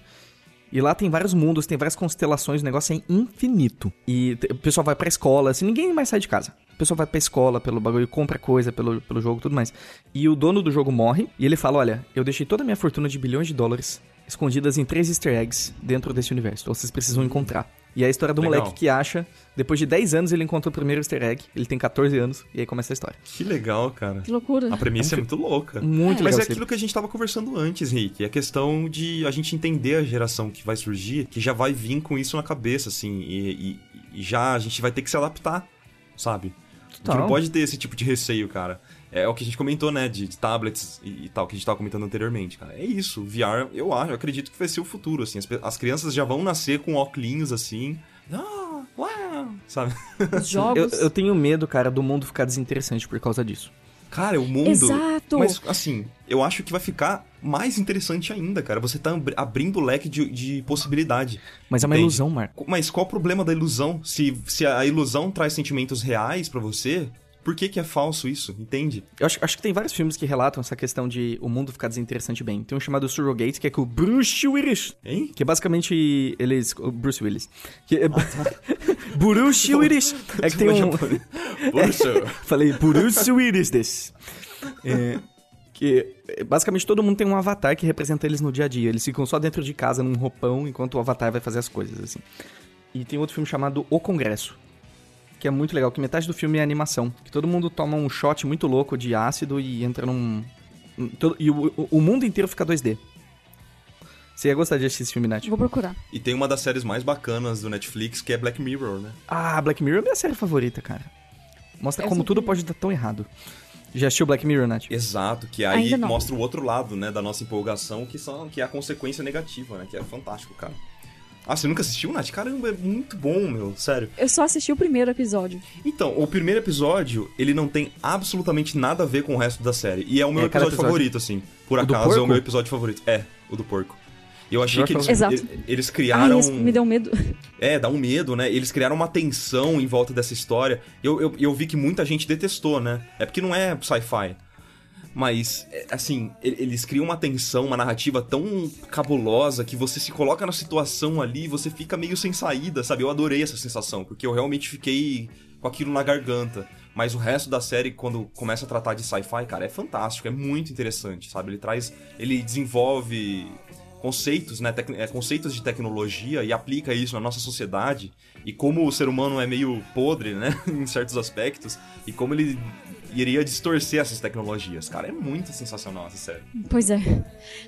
E lá tem vários mundos, tem várias constelações, o negócio é infinito. E o pessoal vai pra escola, assim, ninguém mais sai de casa. O pessoal vai pra escola pelo bagulho, compra coisa pelo, pelo jogo tudo mais. E o dono do jogo morre, e ele fala: Olha, eu deixei toda a minha fortuna de bilhões de dólares escondidas em três easter eggs dentro desse universo. Então vocês precisam encontrar. E é a história do Legal. moleque que acha, depois de 10 anos ele encontra o primeiro easter egg, ele tem 14 anos, e aí começa a história. Que legal, cara. Que loucura. A premissa é muito louca. Muito Mas legal é esse aquilo que a gente tava conversando antes, Rick. É a questão de a gente entender a geração que vai surgir, que já vai vir com isso na cabeça, assim. E, e- e já a gente vai ter que se adaptar, sabe? A gente Total. não pode ter esse tipo de receio, cara. É o que a gente comentou, né? De, de tablets e, e tal, que a gente tava comentando anteriormente, cara. É isso. VR, eu acho, eu acredito que vai ser o futuro, assim. As, as crianças já vão nascer com óculos assim. Ah, uau, sabe? Os jogos. Eu, eu tenho medo, cara, do mundo ficar desinteressante por causa disso. Cara, o mundo. Exato. Mas, assim, eu acho que vai ficar mais interessante ainda, cara. Você tá abri- abrindo o leque de, de possibilidade. Mas é uma Entende? ilusão, Marco. Mas qual o problema da ilusão? Se, se a ilusão traz sentimentos reais pra você, por que que é falso isso? Entende? Eu acho, acho que tem vários filmes que relatam essa questão de o mundo ficar desinteressante bem. Tem um chamado Surrogate, que é com o Bruce Willis. Hein? Que é basicamente eles. o Bruce Willis. Que é, Bruce Willis. É que tem um. Poxa. Falei Bruce Willis desse. É, Que basicamente todo mundo tem um avatar que representa eles no dia a dia. Eles ficam só dentro de casa num roupão enquanto o avatar vai fazer as coisas, assim. E tem outro filme chamado O Congresso, que é muito legal, que metade do filme é animação. Que todo mundo toma um shot muito louco de ácido e entra num. todo- E o, o- mundo inteiro fica 2D. Você ia gostar de assistir esse filme, Nath? Vou procurar. E tem uma das séries mais bacanas do Netflix, que é Black Mirror, né? Ah, Black Mirror é minha série favorita, cara. Mostra Eu como tudo pode dar tão errado. Já assistiu Black Mirror, Nath? Exato, que aí mostra o outro lado, né, da nossa empolgação, que, são, que é a consequência negativa, né? Que é fantástico, cara. Ah, você nunca assistiu, Nath? Caramba, é muito bom, meu, sério. Eu só assisti o primeiro episódio. Então, o primeiro episódio, ele não tem absolutamente nada a ver com o resto da série. E é o meu É, episódio, episódio. favorito, assim. Por O acaso é o meu episódio favorito. É, o do porco. E eu achei que eles, Exato. eles, eles Ai, criaram. isso me deu medo. É, dá um medo, né? Eles criaram uma tensão em volta dessa história. Eu, eu, eu vi que muita gente detestou, né? É porque não é sci-fi. Mas, é, assim, eles criam uma tensão, uma narrativa tão cabulosa que você se coloca na situação ali e você fica meio sem saída, sabe? Eu adorei essa sensação, porque eu realmente fiquei com aquilo na garganta. Mas o resto da série, quando começa a tratar de sci-fi, cara, é fantástico, é muito interessante, sabe? Ele traz. Ele desenvolve conceitos, né, é, conceitos de tecnologia e aplica isso na nossa sociedade e como o ser humano é meio podre, né, em certos aspectos e como ele iria distorcer essas tecnologias, cara, é muito sensacional essa série. Pois é.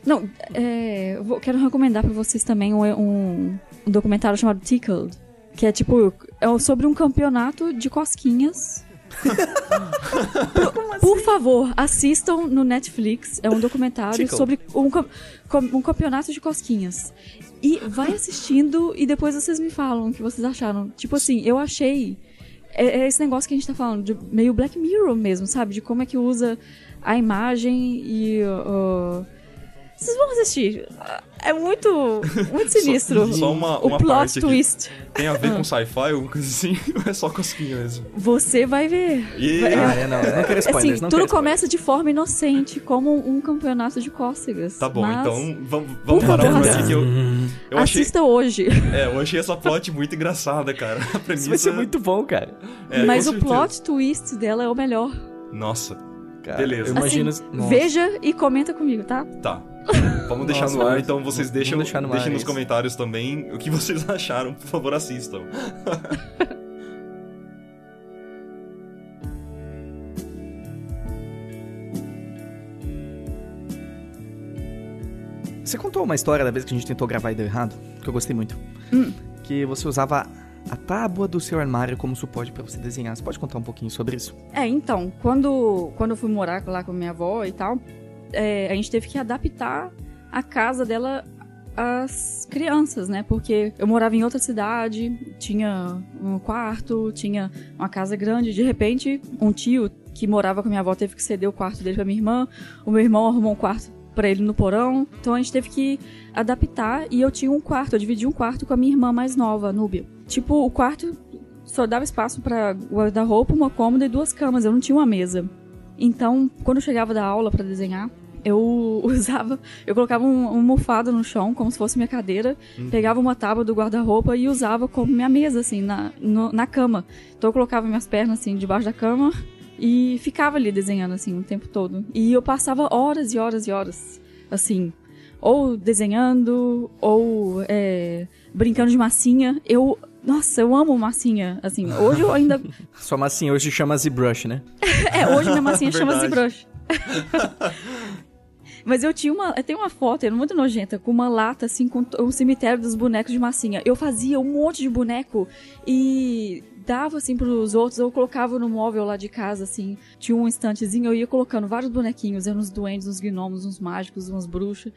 Não, é, eu vou- quero recomendar pra vocês também um, um, um documentário chamado Tickled, que é tipo é sobre um campeonato de cosquinhas. por, por favor, assistam no Netflix. É um documentário Tickled. sobre um, um campeonato de cosquinhas. E vai assistindo e depois vocês me falam o que vocês acharam. Tipo assim, eu achei. É, é esse negócio que a gente tá falando, de meio Black Mirror mesmo, sabe? De como é que usa a imagem e. uh, vocês vão assistir. É muito, muito sinistro. só uma- o uma plot parte aqui. twist. Tem a ver com sci-fi, alguma coisa assim, ou é só cosquinha mesmo? Você vai ver. E- Vai- Ah, é, não, não quero spoilers, assim, não tudo quero começa de forma inocente, como um campeonato de cócegas. Tá bom, mas então vamos, vamos parar por aqui que eu, eu achei, Assista hoje. é, eu achei essa plot muito engraçada, cara. A premissa Isso vai ser muito bom, cara. é, mas o certeza. plot twist dela é o melhor. Nossa, Cara, Beleza. Eu imagino. Assim, Nossa. veja e comenta comigo, tá? Tá. Vamos deixar Nossa, no ar, então vocês deixam, deixar no ar deixem nos isso. comentários também o que vocês acharam. Por favor, assistam. Você contou uma história da vez que a gente tentou gravar e deu errado? Que eu gostei muito. Hum. Que você usava a tábua do seu armário como suporte pra você desenhar. Você pode contar um pouquinho sobre isso? É, então, quando, quando eu fui morar lá com minha avó e tal, é, a gente teve que adaptar a casa dela às crianças, né? Porque eu morava em outra cidade, tinha um quarto, tinha uma casa grande. De repente, um tio que morava com minha avó teve que ceder o quarto dele pra minha irmã. O meu irmão arrumou um quarto pra ele no porão. Então a gente teve que adaptar e eu tinha um quarto, eu dividi um quarto com a minha irmã mais nova, a Núbia. Tipo, o quarto só dava espaço pra guarda-roupa, uma cômoda e duas camas. Eu não tinha uma mesa. Então, quando eu chegava da aula pra desenhar, eu usava, eu colocava um, um mofado no chão, como se fosse minha cadeira, pegava uma tábua do guarda-roupa e usava como minha mesa, assim, na, no- na cama. Então eu colocava minhas pernas, assim, debaixo da cama e ficava ali desenhando, assim, o tempo todo. E eu passava horas e horas e horas, assim, ou desenhando, ou é, brincando de massinha. Eu, nossa, eu amo massinha, assim. Hoje eu ainda Sua massinha hoje chama ZBrush, né? é, hoje minha massinha chama Verdade. ZBrush. Mas eu tinha uma. Eu tenho uma foto, era muito nojenta, com uma lata, assim, com o cemitério dos bonecos de massinha. Eu fazia um monte de boneco e dava, assim, pros outros. Eu colocava no móvel lá de casa, assim. Tinha um estantezinho, eu ia colocando vários bonequinhos. Eram uns duendes, uns gnomos, uns mágicos, umas bruxas.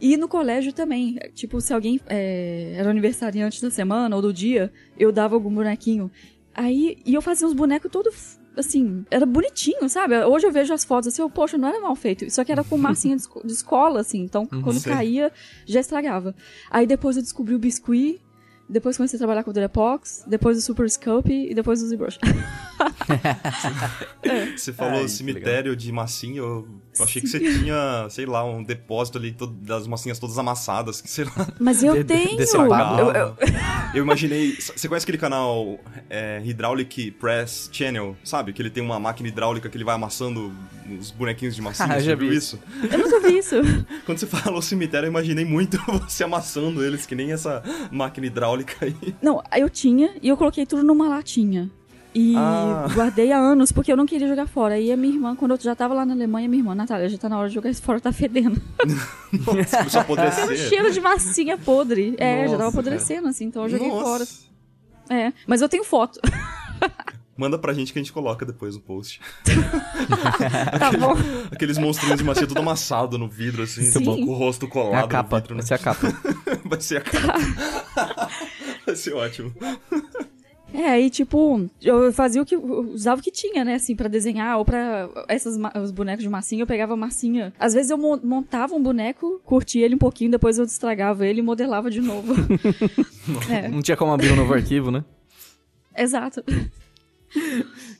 E no colégio também. Tipo, se alguém é, era aniversariante da semana ou do dia, eu dava algum bonequinho. Aí, e eu fazia uns bonecos todo assim, era bonitinho, sabe? Hoje eu vejo as fotos assim, eu, poxa, não era mal feito. Só que era com massinha de, esco- de escola, assim. Então, quando sei. caía, já estragava. Aí depois eu descobri o biscuit. depois comecei a trabalhar com o Durepox, depois o Super Scope e depois o ZBrush. Você falou Ai, cemitério de massinha, eu eu achei que você tinha, sei lá, um depósito ali todo- das massinhas todas amassadas, que sei lá. Mas eu De- tenho! desse Eu- eu- eu- imaginei. Você conhece aquele canal é, Hydraulic Press Channel? Sabe? Que ele tem uma máquina hidráulica que ele vai amassando os bonequinhos de massinha. Ah, Você já viu vi isso? eu nunca vi isso. Quando você falou cemitério, eu imaginei muito você amassando eles, que nem essa máquina hidráulica aí. Não, eu tinha e eu coloquei tudo numa latinha. E Ah. guardei há anos, porque eu não queria jogar fora. Aí a minha irmã, quando eu já tava lá na Alemanha, minha irmã, Natália, já tá na hora de jogar isso fora, tá fedendo. Nossa, começou a Pelo apodrecer. cheiro de massinha podre. É, já tava Nossa, apodrecendo, assim, então eu joguei Nossa. fora. É, mas eu tenho foto. Manda pra gente que a gente coloca depois no post. tá bom. Aqueles monstrinhos de massinha tudo amassado no vidro, assim, Sim. com o rosto É colado a capa. no vidro, né? Essa é a capa. Vai ser a capa. Vai ser ótimo. É, aí, tipo, eu fazia o que. usava o que tinha, né, assim, pra desenhar, ou pra. Essas, os bonecos de massinha, eu pegava massinha. Às vezes eu mon- montava um boneco, curtia ele um pouquinho, depois eu estragava ele e modelava de novo. é, Não tinha como abrir um novo arquivo, né? exato.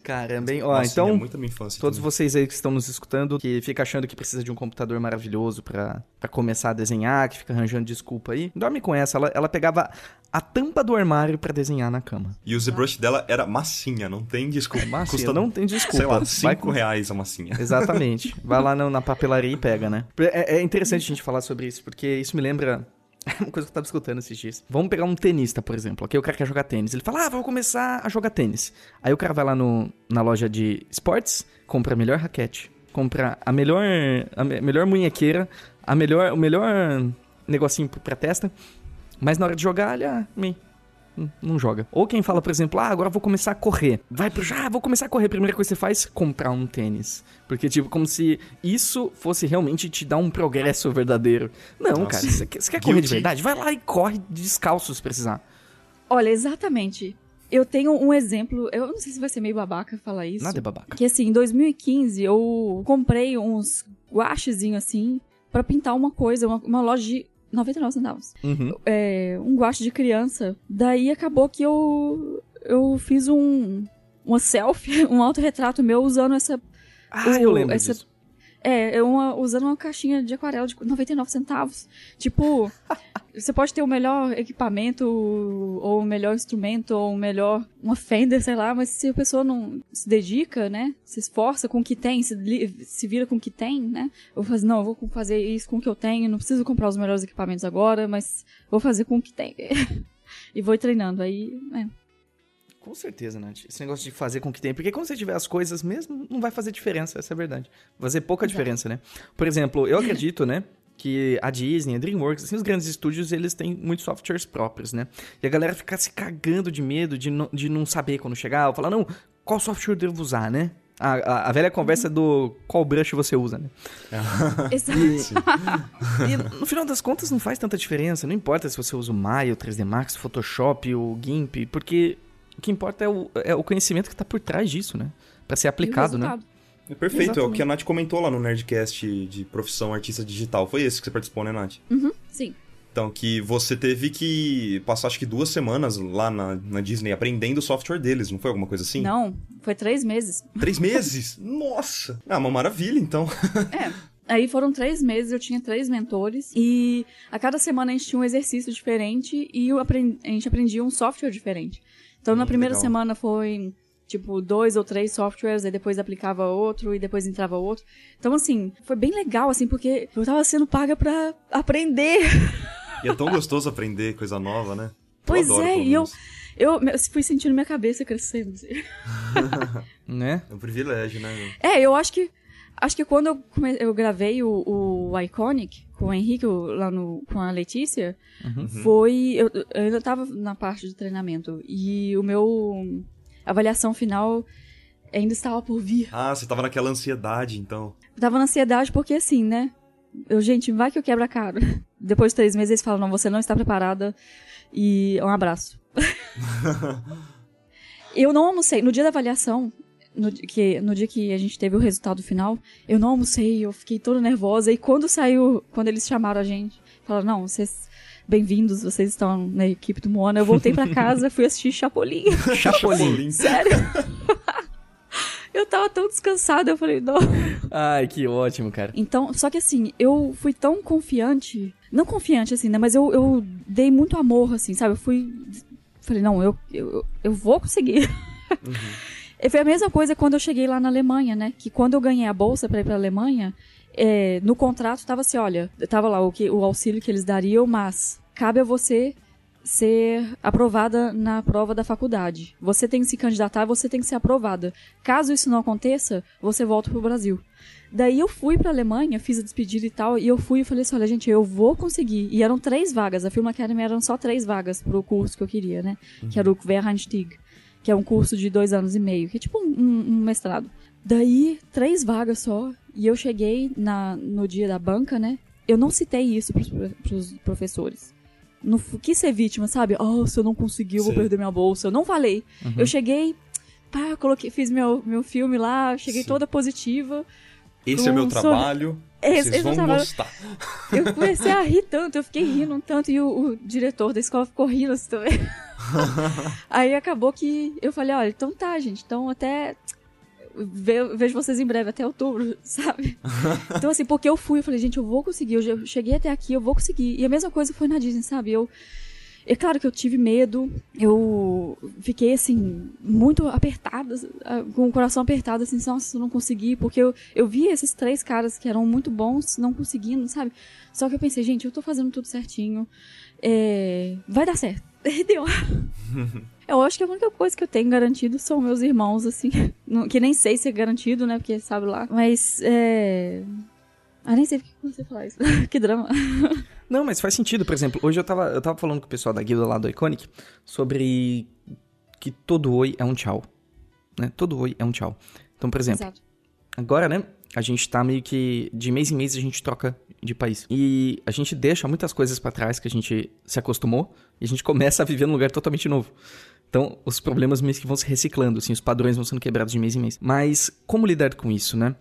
Caramba, hein? Ó, Nossa, então, muito a minha infância. todos também. vocês aí que estão nos escutando, que fica achando que precisa de um computador maravilhoso pra, pra começar a desenhar, que fica arranjando desculpa aí, dorme com essa. Ela, ela pegava a tampa do armário pra desenhar na cama. E o ZBrush dela era massinha, não tem desculpa. Massinha, Custa, não tem desculpa. sei lá, Vai 5 com- reais a massinha. Exatamente. Vai lá na, na papelaria e pega, né? É, é interessante a gente falar sobre isso, porque isso me lembra uma coisa que eu tava escutando esses dias. Vamos pegar um tenista, por exemplo. Aqui o cara quer jogar tênis. Ele fala, ah, vou começar a jogar tênis. Aí o cara vai lá no, na loja de esportes, compra a melhor raquete, compra a melhor, a me- melhor munhequeira, a melhor, o melhor negocinho pra testa. Mas na hora de jogar, ele, ah, me, não joga. Ou quem fala, por exemplo, ah, agora eu vou começar a correr. Vai pro já, ah, vou começar a correr. A primeira coisa que você faz, comprar um tênis. Porque, tipo, como se isso fosse realmente te dar um progresso verdadeiro. Não, Nossa. cara, você quer, você quer correr de verdade? Vai lá e corre descalço se precisar. Olha, exatamente. Eu tenho um exemplo, eu não sei se vai ser meio babaca falar isso. Nada é babaca. Que assim, em 2015 eu comprei uns guachezinhos assim pra pintar uma coisa, uma, uma loja de 99 centavos. Uhum. É, um guache de criança. Daí acabou que eu eu fiz um uma selfie, um autorretrato meu usando essa Ah, O- eu lembro essa- disso. É, uma, usando uma caixinha de aquarela de 99 centavos. Tipo, você pode ter o melhor equipamento, ou o melhor instrumento, ou o melhor. uma Fender, sei lá, mas se a pessoa não se dedica, né? Se esforça com o que tem, se, se vira com o que tem, né? Eu vou fazer, não, eu vou fazer isso com o que eu tenho, não preciso comprar os melhores equipamentos agora, mas vou fazer com o que tem. e vou treinando. Aí, é. Com certeza, Nath. Esse negócio de fazer com que tem. Porque quando você tiver as coisas mesmo, não vai fazer diferença, essa é a verdade. Vai fazer pouca Exato. diferença, né? Por exemplo, eu acredito, né? Que a Disney, a DreamWorks, assim, os grandes estúdios, eles têm muitos softwares próprios, né? E a galera fica se cagando de medo de não, de não saber quando chegar, ou falar, não, qual software eu devo usar, né? A, a, a velha conversa do qual brush você usa, né? Exato. E no final das contas não faz tanta diferença. Não importa se você usa o Maya, o 3D Max, o Photoshop, o GIMP, porque o que importa é o, é o conhecimento que tá por trás disso, né? Pra ser aplicado, né? É perfeito, é o Exatamente. que a Nath comentou lá no Nerdcast de profissão artista digital. Foi esse que você participou, né, Nath? Uhum, sim. Então, que você teve que passar acho que duas semanas lá na, na Disney aprendendo o software deles, não foi alguma coisa assim? Não, foi três meses. Três meses? Nossa! Ah, uma maravilha, então. É. Aí foram três meses, eu tinha três mentores. E a cada semana a gente tinha um exercício diferente e a gente aprendia um software diferente. Então na Hum, primeira legal. semana foi tipo dois ou três softwares, aí depois aplicava outro e depois entrava outro. Então assim, foi bem legal assim, porque eu tava sendo paga pra aprender. E é tão gostoso aprender coisa nova, né? Eu Pois adoro, é, e eu, eu eu fui sentindo minha cabeça crescendo. assim. Né? É um privilégio, né? É, eu acho que. Acho que quando eu, come- eu gravei o, o Iconic com o Henrique, o- lá no, com a Letícia, foi. Eu, eu ainda tava na parte de treinamento. E o meu. avaliação final ainda estava por vir. Ah, você tava naquela ansiedade, então. Eu tava na ansiedade porque assim, né? Eu, gente, vai que eu quebro a cara. Depois de três meses eles falam, não, você não está preparada. E um abraço. eu não almocei. No dia da avaliação, no, que, no dia que a gente teve o resultado final, eu não almocei, eu fiquei toda nervosa. E quando saiu, quando eles chamaram a gente, falaram, não, vocês bem-vindos, vocês estão na equipe do Moana. Eu voltei pra casa, fui assistir Chapolin. Chapolin. Sério? eu tava tão descansada, eu falei, não. Ai, que ótimo, cara. Então, só que assim, eu fui tão confiante, não confiante assim, né, mas eu, eu dei muito amor, assim, sabe? Eu fui, falei, não, eu, eu, eu vou conseguir. E foi a mesma coisa quando eu cheguei lá na Alemanha, né? Que quando eu ganhei a bolsa pra ir pra Alemanha, é, no contrato tava assim, olha, tava lá o, que, o auxílio que eles dariam, mas cabe a você ser aprovada na prova da faculdade. Você tem que se candidatar, você tem que ser aprovada. Caso isso não aconteça, você volta pro Brasil. Daí eu fui pra Alemanha, fiz a despedida e tal, e eu fui e falei assim, olha gente, eu vou conseguir. E eram três vagas, a Film Academy eram só três vagas pro curso que eu queria, né? Que era o Quereinstieg, que é um curso de dois anos e meio, que é tipo um, um mestrado. Daí, três vagas só, e eu cheguei na, no dia da banca, né? Eu não citei isso pros, pros professores. Não quis ser vítima, sabe? Oh, se eu não conseguir, eu vou Sei. perder minha bolsa. Eu não falei. Eu cheguei, pá, coloquei, fiz meu, meu filme lá, cheguei Sim. toda positiva. Esse é meu Um trabalho. Esse- vocês é vão trabalho. gostar. Eu comecei a rir tanto, eu fiquei rindo um tanto, e o, o diretor da escola ficou rindo assim também. Aí acabou que eu falei, olha, então tá, gente, então até ve- vejo vocês em breve, até outubro, sabe? Então assim, porque eu fui, eu falei, gente, eu vou conseguir, eu cheguei até aqui, eu vou conseguir. E a mesma coisa foi na Disney, sabe? Eu é claro que eu tive medo, eu fiquei assim, muito apertada, ah, com o coração apertado, assim, nossa, eu não consegui, porque eu, eu vi esses três caras que eram muito bons não conseguindo, sabe? Só que eu pensei, gente, eu tô fazendo tudo certinho, é, vai dar certo. E deu. Eu acho que a única coisa que eu tenho garantido são meus irmãos, assim, que nem sei se é garantido, né, porque sabe lá, mas é. Ah, nem sei por que você falar isso. que drama. Não, mas faz sentido. Por exemplo, hoje eu tava, eu tava falando com o pessoal da guilda lá do Iconic sobre que todo oi é um tchau. Né? Todo oi é um tchau. Então, por exemplo, Exato. agora, né? A gente tá meio que. De mês em mês a gente troca de país. E a gente deixa muitas coisas pra trás que a gente se acostumou e a gente começa a viver num lugar totalmente novo. Então, os problemas meio que vão se reciclando, assim, os padrões vão sendo quebrados de mês em mês. Mas, como lidar com isso, né?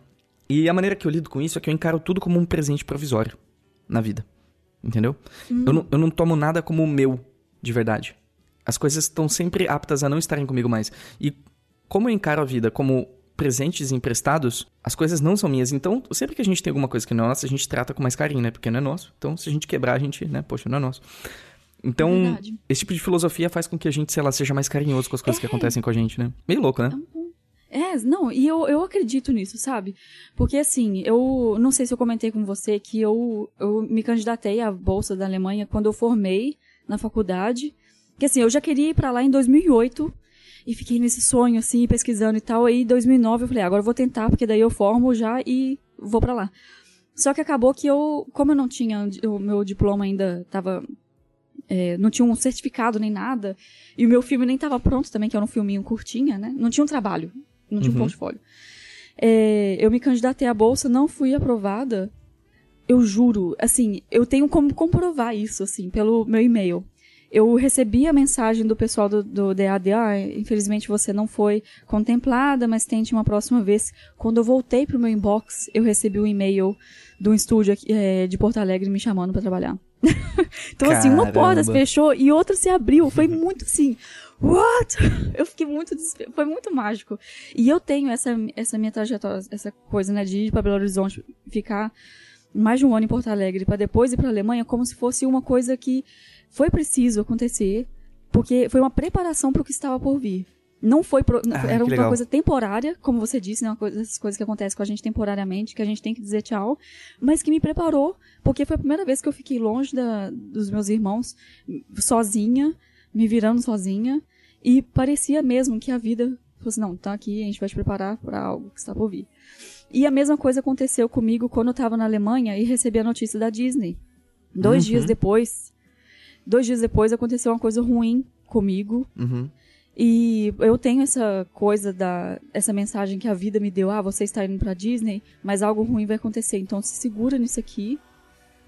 E a maneira que eu lido com isso é que eu encaro tudo como um presente provisório na vida. Entendeu? Eu, não, eu não tomo nada como meu, de verdade. As coisas estão sempre aptas a não estarem comigo mais. E como eu encaro a vida como presentes emprestados, as coisas não são minhas. Então, sempre que a gente tem alguma coisa que não é nossa, a gente trata com mais carinho, né? Porque não é nosso. Então, se a gente quebrar, a gente, né? Poxa, não é nosso. Então, Verdade. esse tipo de filosofia faz com que a gente, sei lá, seja mais carinhoso com as coisas que acontecem com a gente, né? Meio louco, né? É, não, e eu, eu acredito nisso, sabe? Porque assim, eu não sei se eu comentei com você que eu, eu me candidatei à Bolsa da Alemanha quando eu formei na faculdade. Que assim, eu já queria ir pra lá em 2008 e fiquei nesse sonho, assim, pesquisando e tal. Aí em 2009 eu falei, "Ah, agora eu vou tentar, porque daí eu formo já e vou pra lá. Só que acabou que eu, como eu não tinha, o meu diploma ainda tava é, não tinha um certificado nem nada. E o meu filme nem estava pronto também, que era um filminho curtinha, né? Não tinha um trabalho, não tinha um portfólio. É, eu me candidatei à bolsa, não fui aprovada. Eu juro, assim, eu tenho como comprovar isso, assim, pelo meu e-mail. Eu recebi a mensagem do pessoal do, do DAD, ah, infelizmente você não foi contemplada, mas tente uma próxima vez. Quando eu voltei pro meu inbox, eu recebi um e-mail de um estúdio aqui, é, de Porto Alegre me chamando para trabalhar. então, assim, uma porta Caramba. fechou e outra se abriu. Foi muito assim. What? Eu fiquei muito. Foi muito mágico. E eu tenho essa, essa minha trajetória, essa coisa, né, de ir pra Belo Horizonte, ficar mais de um ano em Porto Alegre, pra depois ir pra Alemanha, como se fosse uma coisa que foi preciso acontecer, porque foi uma preparação pro que estava por vir. Não foi. pro- Ah, era uma legal. coisa temporária, como você disse, né? Uma coisa, essas coisas que acontecem com a gente temporariamente, que a gente tem que dizer tchau, mas que me preparou, porque foi a primeira vez que eu fiquei longe da- dos meus irmãos, sozinha, me virando sozinha, e parecia mesmo que a vida fosse, não, tá aqui, a gente vai te preparar para algo que está por vir. E a mesma coisa aconteceu comigo quando eu estava na Alemanha e recebi a notícia da Disney. Dois Uhum. dias depois, dois dias depois aconteceu uma coisa ruim comigo, Uhum. e eu tenho essa coisa da essa mensagem que a vida me deu, ah, você está indo pra Disney, mas algo ruim vai acontecer, então se segura nisso aqui,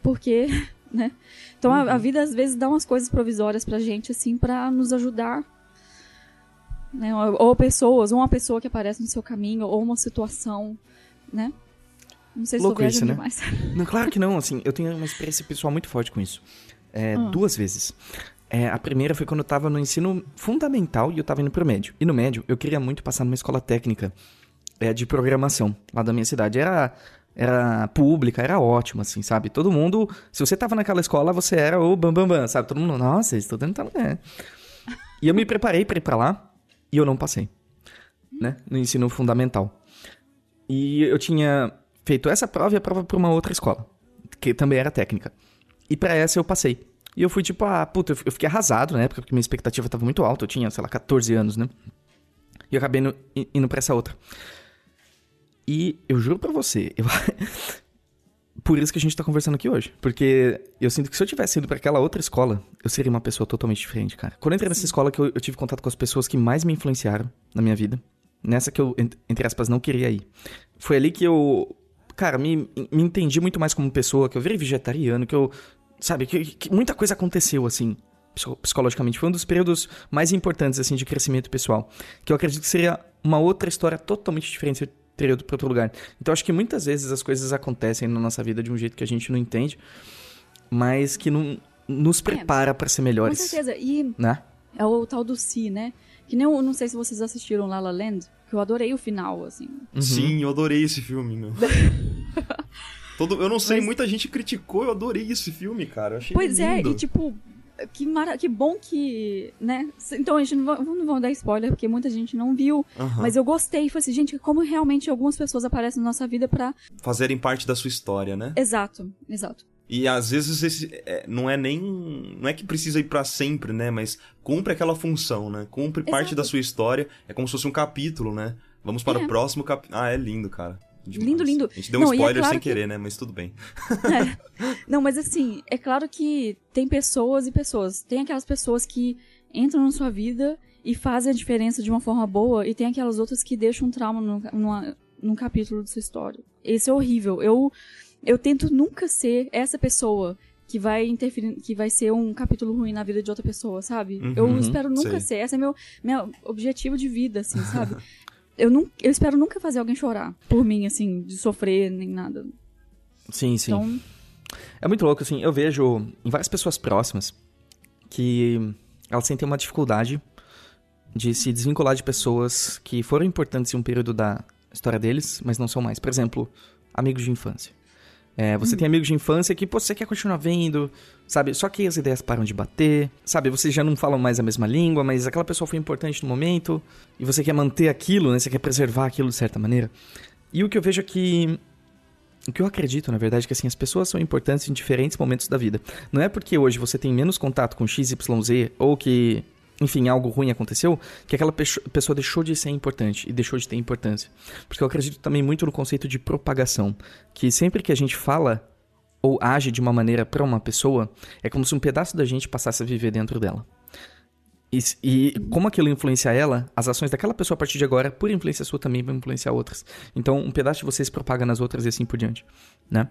porque, né? Então a, a vida às vezes dá umas coisas provisórias pra gente assim pra nos ajudar. Né? Ou, ou pessoas, ou uma pessoa que aparece no seu caminho, ou uma situação, né? Não sei se Louco isso, né? demais. Não, claro que não, assim, eu tenho uma experiência pessoal muito forte com isso. é, duas vezes. É, a primeira foi quando eu tava no ensino fundamental e eu tava indo pro médio. E no médio, eu queria muito passar numa escola técnica é, de programação lá da minha cidade. Era, era pública, era ótimo, assim, sabe? Todo mundo. Se você tava naquela escola, você era o bambambam, bam, bam, sabe? Todo mundo, nossa, estudante tá. É. E eu me preparei pra ir pra lá e eu não passei, né? No ensino fundamental. E eu tinha feito essa prova e a prova pra uma outra escola, que também era técnica. E pra essa eu passei. E eu fui tipo, ah, puta, eu fiquei arrasado na época, porque minha expectativa tava muito alta. Eu tinha, sei lá, 14 anos, né? E eu acabei indo pra essa outra. E eu juro pra você, eu... por isso que a gente tá conversando aqui hoje. Porque eu sinto que se eu tivesse ido para aquela outra escola, eu seria uma pessoa totalmente diferente, cara. Quando eu entrei nessa escola, que eu, eu, tive contato com as pessoas que mais me influenciaram na minha vida. Nessa que eu, entre aspas, não queria ir. Foi ali que eu, cara, me, me entendi muito mais como pessoa, que eu virei vegetariano, que eu sabe, que, que muita coisa aconteceu, assim, psicologicamente. Foi um dos períodos mais importantes, assim, de crescimento pessoal. Que eu acredito que seria uma outra história totalmente diferente teria ido para outro lugar. Então, acho que muitas vezes as coisas acontecem na nossa vida de um jeito que a gente não entende, mas que não nos é, prepara é, para ser melhores. Com certeza. E né? é o tal do si, né? Que nem eu não sei se vocês assistiram La La Land, que eu adorei o final, assim. Uhum. Sim, eu adorei esse filme, meu. Todo, eu não sei, Mas... muita gente criticou, eu adorei esse filme, cara. Eu achei pois é, lindo. é, e tipo, que, mara... que bom que, né? Então a gente não, vai, não dar spoiler, porque muita gente não viu. Uhum. Mas eu gostei. Foi assim, gente, como realmente algumas pessoas aparecem na nossa vida pra. Fazerem parte da sua história, né? Exato, exato. E às vezes esse é, não é nem. Não é que precisa ir para sempre, né? Mas cumpre aquela função, né? Cumpre Exato. parte da sua história. É como se fosse um capítulo, né? Vamos para é. o próximo capítulo. Ah, é lindo, cara. Demais. Lindo, lindo. A gente deu um Não, é spoiler é claro sem que... querer, né? Mas tudo bem. É. Não, mas assim, é claro que tem pessoas e pessoas. Tem aquelas pessoas que entram na sua vida e fazem a diferença de uma forma boa, e tem aquelas outras que deixam um trauma no, numa, num capítulo de sua história. Esse é horrível. Eu, eu tento nunca ser essa pessoa que vai interferir, que vai ser um capítulo ruim na vida de outra pessoa, sabe? Uhum, eu espero nunca sei. ser. Esse é meu, meu objetivo de vida, assim, sabe? eu, não, eu espero nunca fazer alguém chorar por mim, assim, de sofrer nem nada. Sim, sim. Então... É muito louco, assim, eu vejo em várias pessoas próximas que elas sentem uma dificuldade de se desvincular de pessoas que foram importantes em um período da história deles, mas não são mais. Por exemplo, amigos de infância. É, você hum. tem amigos de infância que pô, você quer continuar vendo, sabe? Só que as ideias param de bater, sabe? Vocês já não falam mais a mesma língua, mas aquela pessoa foi importante no momento e você quer manter aquilo, né? Você quer preservar aquilo de certa maneira. E o que eu vejo é que o que eu acredito, na verdade, é que assim, as pessoas são importantes em diferentes momentos da vida. Não é porque hoje você tem menos contato com XYZ ou que enfim, algo ruim aconteceu, que aquela pessoa deixou de ser importante e deixou de ter importância. Porque eu acredito também muito no conceito de propagação, que sempre que a gente fala ou age de uma maneira para uma pessoa, é como se um pedaço da gente passasse a viver dentro dela. E, e, como aquilo influencia ela, as ações daquela pessoa a partir de agora, por influência sua, também vão influenciar outras. Então, um pedaço de você se propaga nas outras e assim por diante, né?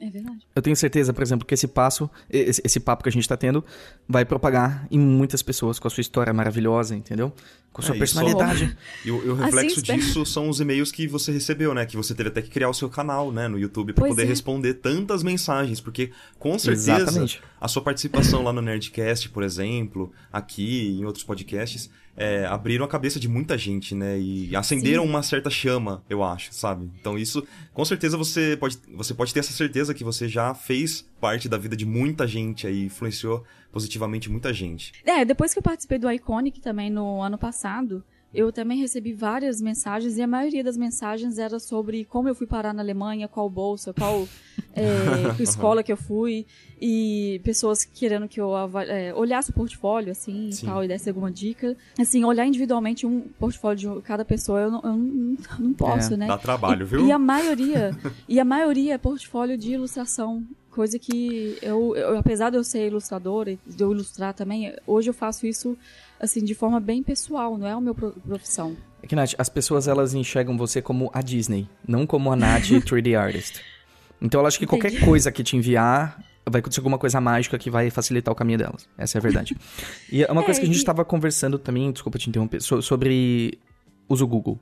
É verdade. Eu tenho certeza, por exemplo, que esse passo, esse, esse papo que a gente está tendo, vai propagar em muitas pessoas com a sua história maravilhosa, entendeu? Com a sua é, personalidade. E o, e o reflexo assim, disso são os e-mails que você recebeu, né? Que você teve até que criar o seu canal, né, no YouTube, para poder é. responder tantas mensagens, porque com certeza Exatamente. a sua participação lá no Nerdcast, por exemplo, aqui em outros podcasts, é, abriram a cabeça de muita gente, né? E acenderam Sim. uma certa chama, eu acho, sabe? Então isso, com certeza você pode, você pode ter essa certeza que você já fez parte da vida de muita gente aí, influenciou positivamente muita gente. É, depois que eu participei do Iconic também no ano passado, eu também recebi várias mensagens e a maioria das mensagens era sobre como eu fui parar na Alemanha, qual bolsa, qual é, escola que eu fui e pessoas querendo que eu é, olhasse o portfólio assim Sim. e tal e desse alguma dica. Assim, olhar individualmente um portfólio de cada pessoa eu não, eu não, não posso, é, né? Dá trabalho, e, viu? E a maioria e a maioria é portfólio de ilustração. Coisa que eu, eu, apesar de eu ser ilustradora e de eu ilustrar também, hoje eu faço isso assim, de forma bem pessoal, não é o meu profissão. É que, Nath, as pessoas elas enxergam você como a Disney, não como a Nath 3D Artist. Então ela acha que Entendi. qualquer coisa que te enviar vai acontecer alguma coisa mágica que vai facilitar o caminho delas. Essa é a verdade. e é uma é, coisa que a gente estava e... conversando também, desculpa te interromper, sobre uso Google,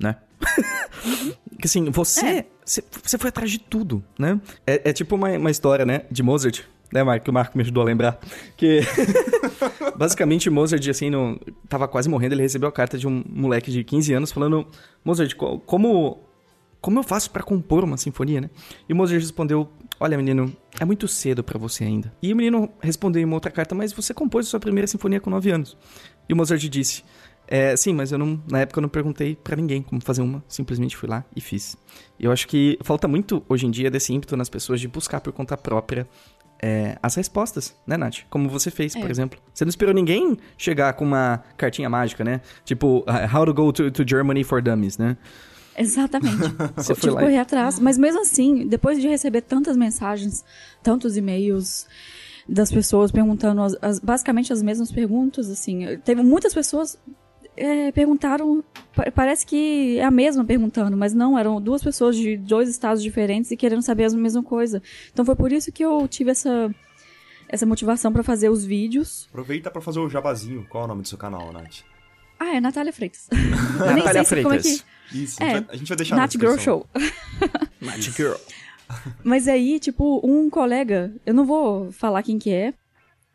né? que assim, você, é. você foi atrás de tudo, né? É, é tipo uma, uma história, né, de Mozart, né, Marco? Que o Marco me ajudou a lembrar. Que. Basicamente, Mozart, assim, no... tava quase morrendo. Ele recebeu a carta de um moleque de 15 anos falando: Mozart, como. Como eu faço para compor uma sinfonia, né? E Mozart respondeu: Olha, menino, é muito cedo para você ainda. E o menino respondeu em uma outra carta: Mas você compôs a sua primeira sinfonia com 9 anos. E o Mozart disse: é, sim, mas eu não, na época eu não perguntei para ninguém como fazer uma, simplesmente fui lá e fiz. Eu acho que falta muito hoje em dia desse ímpeto nas pessoas de buscar por conta própria é, as respostas, né, Nath? Como você fez, é. por exemplo. Você não esperou ninguém chegar com uma cartinha mágica, né? Tipo, How to go to, to Germany for Dummies, né? Exatamente. Você foi lá correr atrás. Mas mesmo assim, depois de receber tantas mensagens, tantos e-mails das pessoas perguntando as, as, basicamente as mesmas perguntas, assim, teve muitas pessoas é, perguntaram. Parece que é a mesma perguntando, mas não, eram duas pessoas de dois estados diferentes e querendo saber a mesma coisa. Então foi por isso que eu tive essa, essa motivação para fazer os vídeos. Aproveita para fazer o jabazinho. Qual é o nome do seu canal, Nath? Ah, é Natália Freitas. eu nem sei Freitas. como é que. Isso, é, a gente vai deixar Nath Girl Show. Nath Girl. Mas aí, tipo, um colega, eu não vou falar quem que é,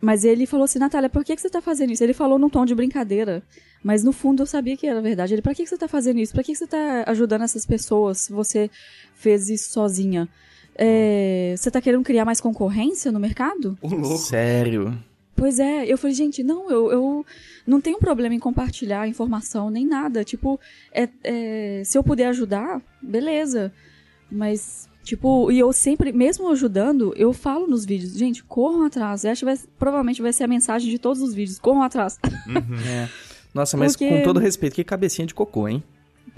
mas ele falou assim, Natália, por que, que você tá fazendo isso? Ele falou num tom de brincadeira. Mas no fundo eu sabia que era verdade. Ele, pra que, que você tá fazendo isso? Pra que, que você tá ajudando essas pessoas se você fez isso sozinha? É, você tá querendo criar mais concorrência no mercado? O louco. Sério? Pois é, eu falei, gente, não, eu, eu não tenho problema em compartilhar informação nem nada. Tipo, é, é, se eu puder ajudar, beleza. Mas, tipo, e eu sempre, mesmo ajudando, eu falo nos vídeos, gente, corram atrás. Essa vai, provavelmente vai ser a mensagem de todos os vídeos, corram atrás. Uhum. é. Nossa, mas Porque... com todo respeito, que cabecinha de cocô, hein?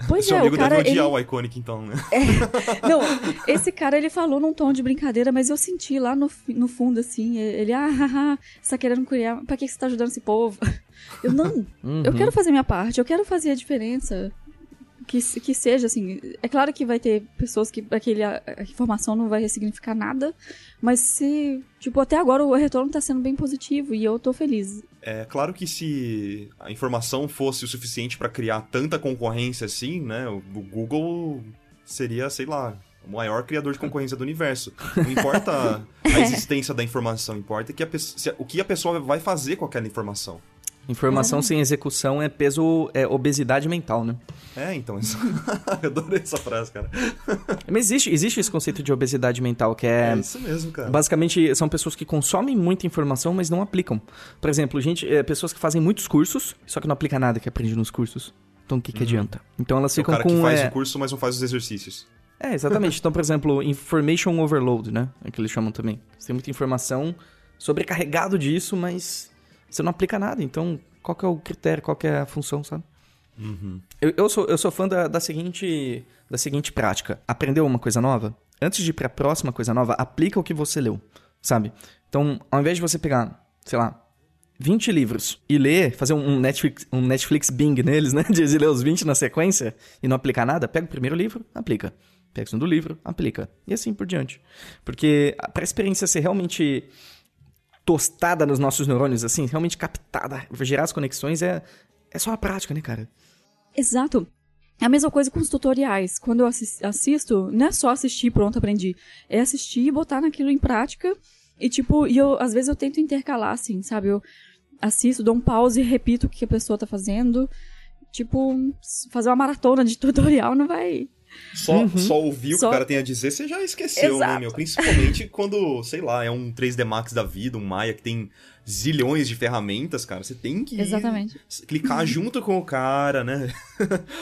Pois Seu é, amigo o cara, deve odiar ele... o Iconic, então, né? É. Não, esse cara, ele falou num tom de brincadeira, mas eu senti lá no, no fundo, assim, ele, ah, haha, você tá querendo criar, pra que você tá ajudando esse povo? Eu, não, uhum. eu quero fazer minha parte, eu quero fazer a diferença que, que seja, assim. É claro que vai ter pessoas que aquele, a, a informação não vai significar nada, mas se. Tipo, até agora o retorno tá sendo bem positivo e eu tô feliz. É claro que se a informação fosse o suficiente para criar tanta concorrência assim, né? O Google seria, sei lá, o maior criador de concorrência do universo. Não importa a existência da informação, importa que a, o que a pessoa vai fazer com aquela informação. Informação sem execução é peso, é obesidade mental, né? É, então. Isso... eu adorei essa frase, cara. Mas existe, existe esse conceito de obesidade mental, que é. É isso mesmo, cara. Basicamente, são pessoas que consomem muita informação, mas não aplicam. Por exemplo, gente, é, pessoas que fazem muitos cursos, só que não aplica nada que aprende nos cursos. Então o que, que uhum. adianta? Então elas ficam com. É o cara com, que faz é... o curso, mas não faz os exercícios. É, exatamente. então, por exemplo, information overload, né? É que eles chamam também. Você tem muita informação sobrecarregado disso, mas você não aplica nada. Então, qual que é o critério, qual que é a função, sabe? Uhum. Eu, eu, sou, eu sou fã da, da, seguinte, da seguinte prática. Aprendeu uma coisa nova? Antes de ir pra próxima coisa nova, aplica o que você leu, sabe? Então, ao invés de você pegar, sei lá, 20 livros e ler, fazer um Netflix, um Netflix Bing neles, né? De ler os 20 na sequência e não aplicar nada, pega o primeiro livro, aplica. Pega o segundo livro, aplica. E assim por diante. Porque para a experiência ser realmente tostada nos nossos neurônios, assim, realmente captada, gerar as conexões, é, é só a prática, né, cara? Exato. É a mesma coisa com os tutoriais. Quando eu assisto, não é só assistir, pronto, aprendi. É assistir e botar naquilo em prática. E, tipo, e eu, às vezes eu tento intercalar, assim, sabe? Eu assisto, dou um pause e repito o que a pessoa tá fazendo. Tipo, fazer uma maratona de tutorial não vai só, uhum. só ouvir o que o cara tem a dizer, você já esqueceu, né, Exato. né, meu? Principalmente quando, sei lá, é um 3D Max da vida, um Maya que tem zilhões de ferramentas, cara. Você tem que Exatamente. clicar junto com o cara, né?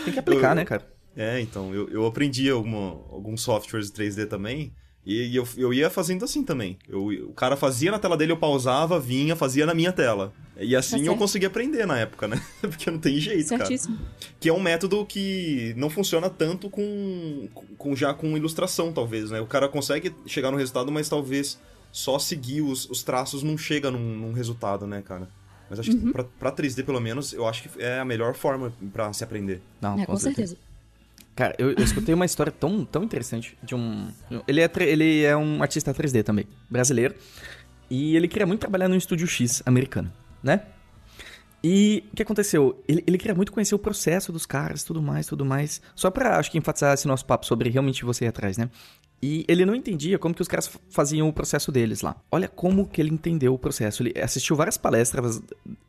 Tem que aplicar, eu, né, cara? É, então, eu, eu aprendi alguma, alguns softwares de 3D também. E, eu, eu ia fazendo assim também. Eu, o cara fazia na tela dele, eu pausava, vinha, fazia na minha tela. E assim tá eu consegui aprender na época, né? Porque não tem jeito, Certíssimo. cara. Que é um método que não funciona tanto com, com já com ilustração, talvez, né? O cara consegue chegar no resultado, mas talvez só seguir os, os traços não chega num, num resultado, né, cara? Mas acho uhum. que pra, pra 3D, pelo menos, eu acho que é a melhor forma para se aprender. Não, é, com, com certeza. certeza. Cara, eu, eu, escutei uma história tão, tão interessante de um. Ele é, ele é um artista 3D também, brasileiro. E ele queria muito trabalhar num estúdio X americano, né? E o que aconteceu? Ele, ele queria muito conhecer o processo dos caras, tudo mais, tudo mais. Só pra, acho que, enfatizar esse nosso papo sobre realmente você ir atrás, né? E ele não entendia como que os caras faziam o processo deles lá. Olha como que ele entendeu o processo. Ele assistiu várias palestras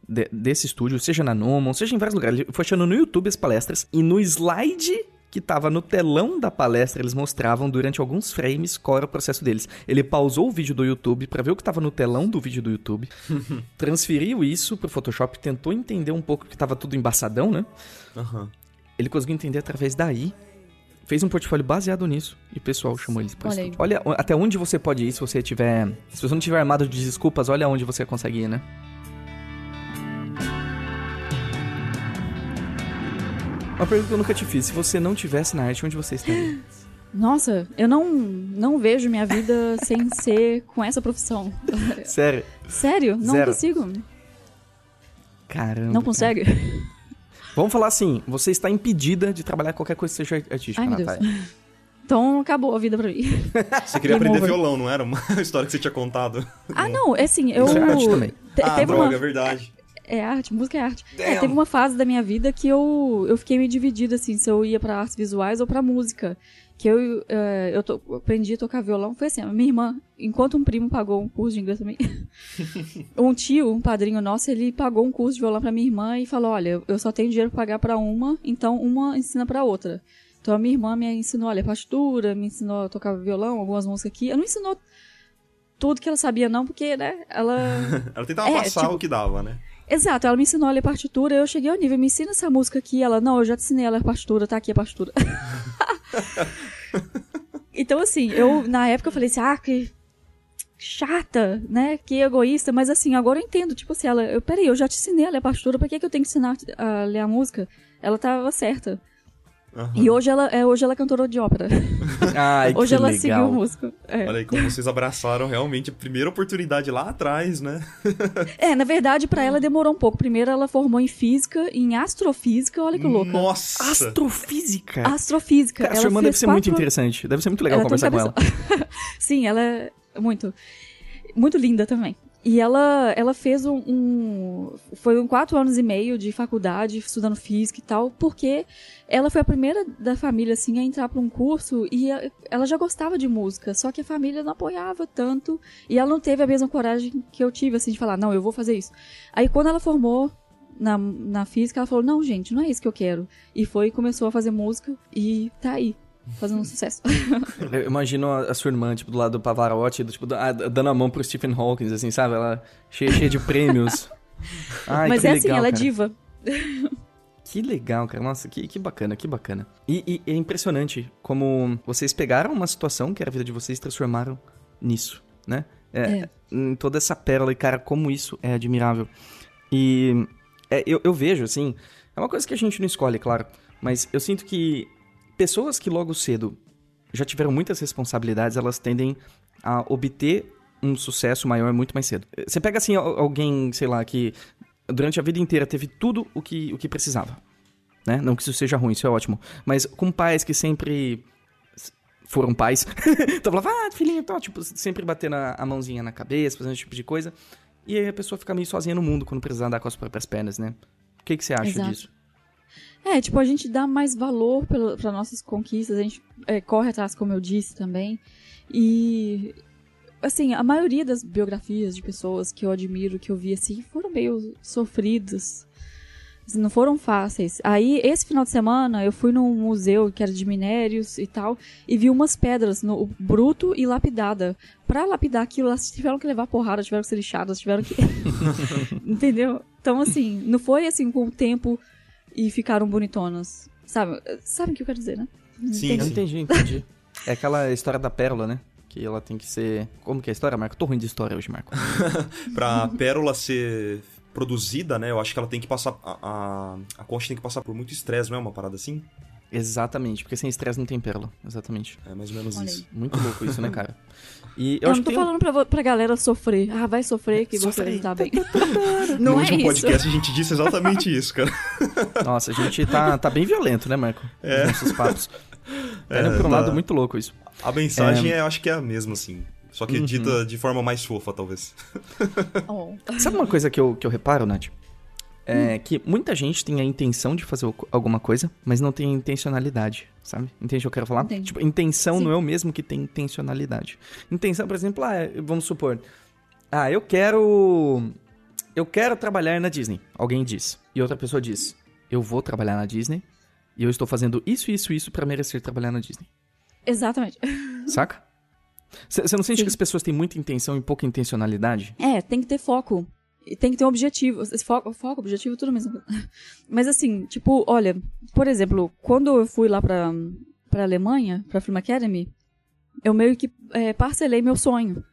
de, desse estúdio, seja na Nomon, seja em vários lugares. Ele foi achando no YouTube as palestras e no slide que tava no telão da palestra, eles mostravam durante alguns frames qual era o processo deles. Ele pausou o vídeo do YouTube para ver o que tava no telão do vídeo do YouTube, transferiu isso pro Photoshop, tentou entender um pouco que tava tudo embaçadão, né? Aham. Ele conseguiu entender através daí, fez um portfólio baseado nisso e o pessoal chamou eles pra Olha. Olha até onde você pode ir se você tiver. Se você não tiver armado de desculpas, olha onde você consegue ir, né? Uma pergunta que eu nunca te fiz. Se você não tivesse na arte, onde você estaria? Nossa, eu não, não vejo minha vida sem ser com essa profissão. Sério? Sério? Não Zero. consigo. Caramba. Não cara. Vamos falar assim: você está impedida de trabalhar qualquer coisa que seja artística, Ai. Natália. Então acabou a vida pra mim. Você queria aprender violão, não era? Uma história que você tinha contado. Ah, não, é assim, eu. Isso é arte também. te- ah, teve droga, uma, é verdade. É arte, música é arte. É, teve uma fase da minha vida que eu, eu fiquei meio dividida, assim, se eu ia pra artes visuais ou pra música. Que eu, eh, eu, to- aprendi a tocar violão. Foi assim, a minha irmã, enquanto um primo pagou um curso de inglês também, um tio, um padrinho nosso, ele pagou um curso de violão pra minha irmã e falou, olha, eu só tenho dinheiro pra pagar pra uma, então uma ensina pra outra. Então a minha irmã me ensinou, olha, partitura, me ensinou a tocar violão, algumas músicas aqui. Ela não ensinou tudo que ela sabia não, porque, né, ela... Ela tentava É, passar tipo- o que dava, né? Exato, ela me ensinou a ler partitura, eu cheguei ao nível, me ensina essa música aqui, ela, não, eu já te ensinei a ler partitura, tá aqui a partitura. então, assim, eu, na época, eu falei assim, ah, que chata, né, que egoísta, mas assim, agora eu entendo, tipo assim, ela, eu, peraí, eu já te ensinei a ler partitura, pra que que eu tenho que ensinar a ler a música? Ela tava certa. Aham. E hoje ela, é, hoje ela é cantora de ópera. Ai, hoje que ela legal. seguiu o músico. É. Olha aí como vocês abraçaram realmente a primeira oportunidade lá atrás, né? É, na verdade, pra ela demorou um pouco. Primeiro ela formou em física, em astrofísica, olha que louca. Nossa! Astrofísica. Astrofísica. Cara, ela sua irmã deve ser muito quatro- interessante. Deve ser muito legal Ela conversar com ela. Sim, ela é muito. Muito linda também. E ela, ela fez um, um. Foi um quatro anos e meio de faculdade, estudando física e tal, porque ela foi a primeira da família, assim, a entrar para um curso e ela já gostava de música, só que a família não apoiava tanto e ela não teve a mesma coragem que eu tive, assim, de falar, não, eu vou fazer isso. Aí quando ela formou na, na física, ela falou, não, gente, não é isso que eu quero. E foi e começou a fazer música e tá aí, fazendo um sucesso. Eu imagino a, sua irmã, tipo, do lado do Pavarotti, do, tipo, do- dando a mão pro Stephen Hawking, assim, sabe? Ela cheia, cheia de prêmios. Ai, Mas é legal, assim, ela é cara. diva. Que legal, cara. Nossa, que, que bacana, que bacana. E, e é impressionante como vocês pegaram uma situação que era a vida de vocês e transformaram nisso, né? É, Em toda essa pérola, e cara, como isso é admirável. E é, eu, eu vejo, assim, é uma coisa que a gente não escolhe, claro, mas eu sinto que pessoas que logo cedo já tiveram muitas responsabilidades, elas tendem a obter um sucesso maior muito mais cedo. Você pega, assim, al- alguém, sei lá, que durante a vida inteira teve tudo o que, o que precisava. Né? Não que isso seja ruim, isso é ótimo. Mas com pais que sempre foram pais. então falava, ah, filhinho, tipo, sempre batendo a, mãozinha na cabeça, fazendo esse tipo de coisa. E aí a pessoa fica meio sozinha no mundo quando precisa andar com as próprias pernas, né? O que, que você acha Exato. disso? É, tipo, a gente dá mais valor para nossas conquistas, a gente é, corre atrás, como eu disse também. E, assim, a maioria das biografias de pessoas que eu admiro, que eu vi, assim, foram meio sofridas. Assim, não foram fáceis. Aí, esse final de semana, eu fui num museu que era de minérios e tal, e vi umas pedras no bruto e lapidada. Pra lapidar aquilo, elas tiveram que levar porrada, tiveram que ser lixadas, tiveram que. Entendeu? Então, assim, não foi assim com o tempo e ficaram bonitonas. Sabe? Sabe o que eu quero dizer, né? Sim, Eu sim. entendi, entendi. É aquela história da pérola, né? Que ela tem que ser. Como que é a história, Marco? Tô ruim de história hoje, Marco. Pra pérola ser produzida, né? Eu acho que ela tem que passar. A, a, a concha tem que passar por muito estresse, não é uma parada assim? Exatamente, porque sem estresse não tem pérola. Exatamente. É mais ou menos Olha isso. Muito louco isso, né, cara? E eu, Eu, acho não tô que tem um- falando pra, pra galera sofrer. Ah, vai sofrer que você não tá bem. no não é último isso. podcast a gente disse exatamente isso, cara. Nossa, a gente tá, tá bem violento, né, Marco? É. Os nossos papos. Indo É, pra um tá. lado muito louco isso. A mensagem é... eu acho que é a mesma, assim. Só que Uhum. dita de forma mais fofa, talvez. Oh. Sabe uma coisa que eu, que eu reparo, Nath? É que muita gente tem a intenção de fazer alguma coisa, mas não tem a intencionalidade. Sabe? Entende o que eu quero falar? Entendi. Tipo, intenção Sim. não é o mesmo que tem intencionalidade. Intenção, por exemplo, ah, vamos supor. Ah, eu quero. Eu quero trabalhar na Disney. Alguém diz. E outra pessoa diz. Eu vou trabalhar na Disney. E eu estou fazendo isso, isso, isso pra merecer trabalhar na Disney. Exatamente. Saca? Você não sente Sim. que as pessoas têm muita intenção e pouca intencionalidade? É, tem que ter foco. E tem que ter um objetivo. Foco, foco objetivo, tudo mesmo. Mas assim, tipo, olha, por exemplo, quando eu fui lá pra, pra Alemanha, pra Film Academy, eu meio que é, parcelei meu sonho.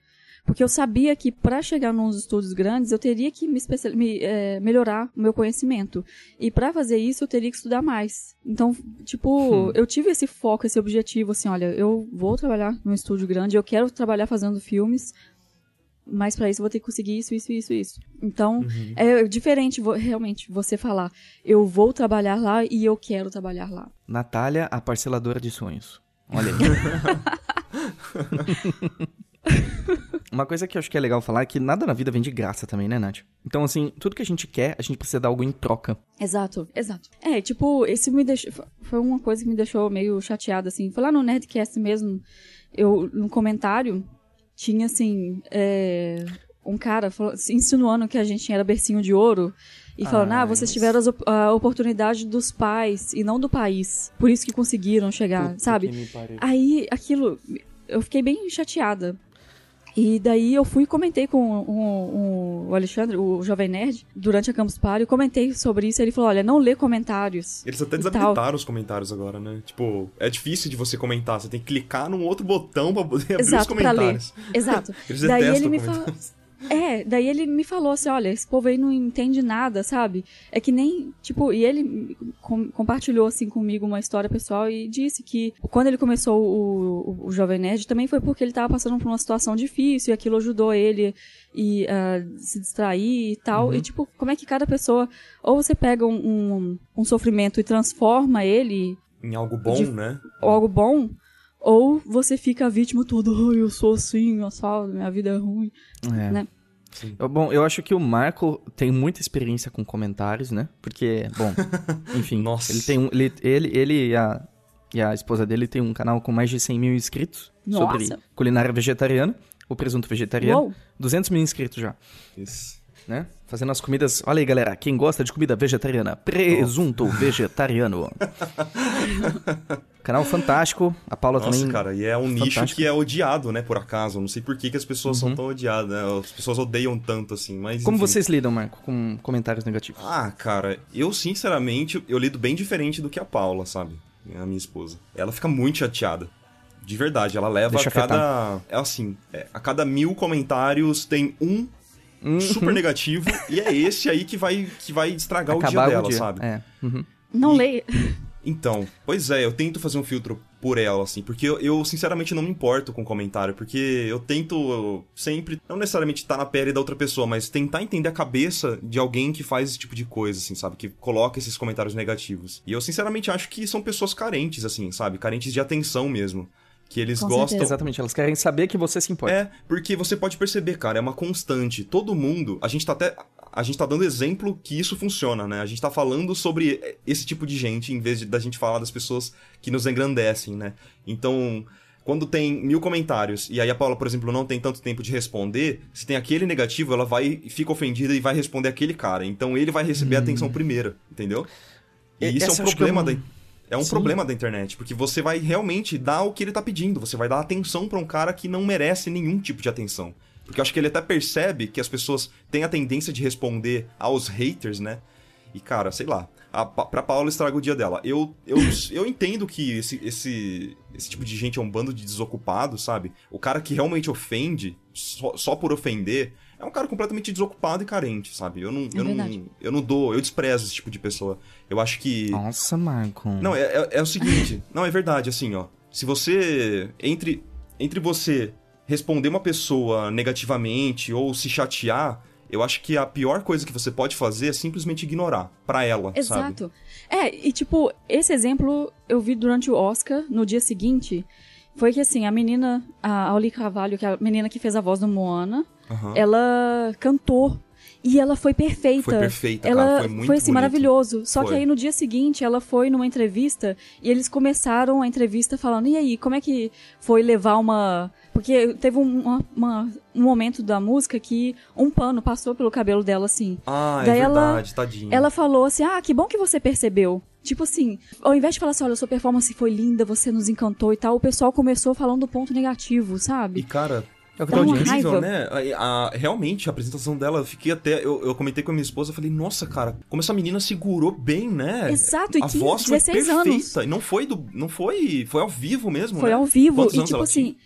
Porque eu sabia que pra chegar nos estúdios grandes eu teria que me, me, é, melhorar o meu conhecimento. E pra fazer isso eu teria que estudar mais. Então, tipo, eu tive esse foco, esse objetivo, assim, olha, eu vou trabalhar num estúdio grande, eu quero trabalhar fazendo filmes, mas pra isso eu vou ter que conseguir isso, isso, isso, isso. Então, é diferente vo- realmente você falar, eu vou trabalhar lá e eu quero trabalhar lá. Natália, a parceladora de sonhos. Olha aí. Uma coisa que eu acho que é legal falar é que nada na vida vem de graça também, né, Nath? Então, assim, tudo que a gente quer, a gente precisa dar algo em troca. Exato, exato. É, tipo, esse me deixou. Foi uma coisa que me deixou meio chateada, assim. Foi lá no Nerdcast mesmo, eu, no comentário, tinha assim. é, um cara falou- insinuando que a gente era bercinho de ouro. E falando, ah, Ah, vocês isso. tiveram op- a oportunidade dos pais e não do país. Por isso que conseguiram chegar, sabe? Aí, aquilo, eu fiquei bem chateada. E daí eu fui e comentei com o, o- o Alexandre, o Jovem Nerd, durante a Campus Party, eu comentei sobre isso, ele falou, olha, não lê comentários. Eles até desabilitaram os comentários agora, né? Tipo, é difícil de você comentar. Você tem que clicar num outro botão pra poder abrir os Exato, pra ler. comentários. Exato. Eles daí ele me falou... É, daí ele me falou assim, olha, esse povo aí não entende nada, sabe? É que nem, tipo, e ele com- compartilhou, assim, comigo uma história pessoal e disse que quando ele começou o, o, o Jovem Nerd também foi porque ele tava passando por uma situação difícil e aquilo ajudou ele e ah, se distrair e tal. E, tipo, como é que cada pessoa, ou você pega um, um, um sofrimento e transforma ele Em algo bom, De- né? ou algo bom, ou você fica a vítima toda, ai, eu sou assim, eu só, minha vida é ruim. É. Né? Eu- Bom, eu acho que o Marco tem muita experiência com comentários, né? Porque, bom, enfim, Nossa. ele tem um. Ele, ele, ele e, a, e a esposa dele tem um canal com mais de 100 mil inscritos sobre Nossa. culinária vegetariana, o presunto vegetariano. Uou. 200 mil inscritos já, Isso. Né? Fazendo as comidas. Olha aí, galera, quem gosta de comida vegetariana, presunto vegetariano. canal fantástico, a Paula Nossa, também. cara, e é um nicho fantástico. que é odiado, né, por acaso. Não sei por que, que as pessoas são tão odiadas, né? As pessoas odeiam tanto, assim, mas... Como enfim. vocês lidam, Marco, com comentários negativos? Ah, cara, eu sinceramente, eu lido bem diferente do que a Paula, sabe? A minha esposa. Ela fica muito chateada. De verdade, ela leva Deixa a cada. É assim, é, a cada mil comentários tem um Uhum. super negativo, e é esse aí que vai, que vai estragar o dia Acabar dela, o dia. sabe? É. uhum. Não E- leia. Então, pois é, eu tento fazer um filtro por ela, assim, porque eu, eu, sinceramente não me importo com comentário, porque eu tento sempre, não necessariamente estar na pele da outra pessoa, mas tentar entender a cabeça de alguém que faz esse tipo de coisa, assim, sabe? Que coloca esses comentários negativos. E eu, sinceramente, acho que são pessoas carentes, assim, sabe? Carentes de atenção mesmo. Que eles Com gostam. certeza. Exatamente, elas querem saber que você se importa. É, porque você pode perceber, cara, é uma constante. Todo mundo, a gente tá até. A gente tá dando exemplo que isso funciona, né? A gente tá falando sobre esse tipo de gente, em vez de, da gente falar das pessoas que nos engrandecem, né? Então, quando tem mil comentários e aí a Paula, por exemplo, não tem tanto tempo de responder, se tem aquele negativo, ela vai fica ofendida e vai responder aquele cara. Então ele vai receber a atenção primeiro, entendeu? E E- isso é um é problema um- da. É um Sim. problema da internet, porque você vai realmente dar o que ele tá pedindo, você vai dar atenção pra um cara que não merece nenhum tipo de atenção. Porque eu acho que ele até percebe que as pessoas têm a tendência de responder aos haters, né? E, cara, sei lá, a, pra Paula estraga o dia dela. Eu, eu, eu entendo que esse, esse, esse tipo de gente é um bando de desocupados, sabe? O cara que realmente ofende, só, só por ofender, é um cara completamente desocupado e carente, sabe? Eu não, eu, verdade. não, eu não dou, eu desprezo esse tipo de pessoa. Eu acho que. Nossa, Marco. Não, é, é, é o seguinte. não, é verdade, assim, ó. Se você. Entre, entre você responder uma pessoa negativamente ou se chatear, eu acho que a pior coisa que você pode fazer é simplesmente ignorar pra ela, sabe? Exato. É, e tipo, esse exemplo eu vi durante o Oscar, no dia seguinte. Foi que assim, a menina, a Auli Carvalho, que é a menina que fez a voz do Moana, Aham. ela cantou. E ela foi perfeita. Foi perfeita, ela cara, foi muito assim, bonito. maravilhoso. Só que Foi. aí no dia seguinte ela foi numa entrevista e eles começaram a entrevista falando: "E aí, como é que foi levar uma porque teve um, uma- uma- um momento da música que um pano passou pelo cabelo dela assim. Ah, é Daí ela- verdade, tadinho. Ela falou assim: "Ah, que bom que você percebeu". Tipo assim, ao invés de falar assim, olha, sua performance foi linda, você nos encantou e tal, o pessoal começou falando do ponto negativo, E, sabe? cara, É o que tá uma audiência. incrível, raiva. né? A- a- realmente, a apresentação dela, eu fiquei até. Eu, eu comentei com a minha esposa, eu falei, nossa, cara, como essa menina segurou bem, né? Exato, e a 15, voz foi 16 perfeita. anos. E não foi do. Não foi. Foi ao vivo mesmo, Foi né? ao vivo Quantos e anos tipo ela assim,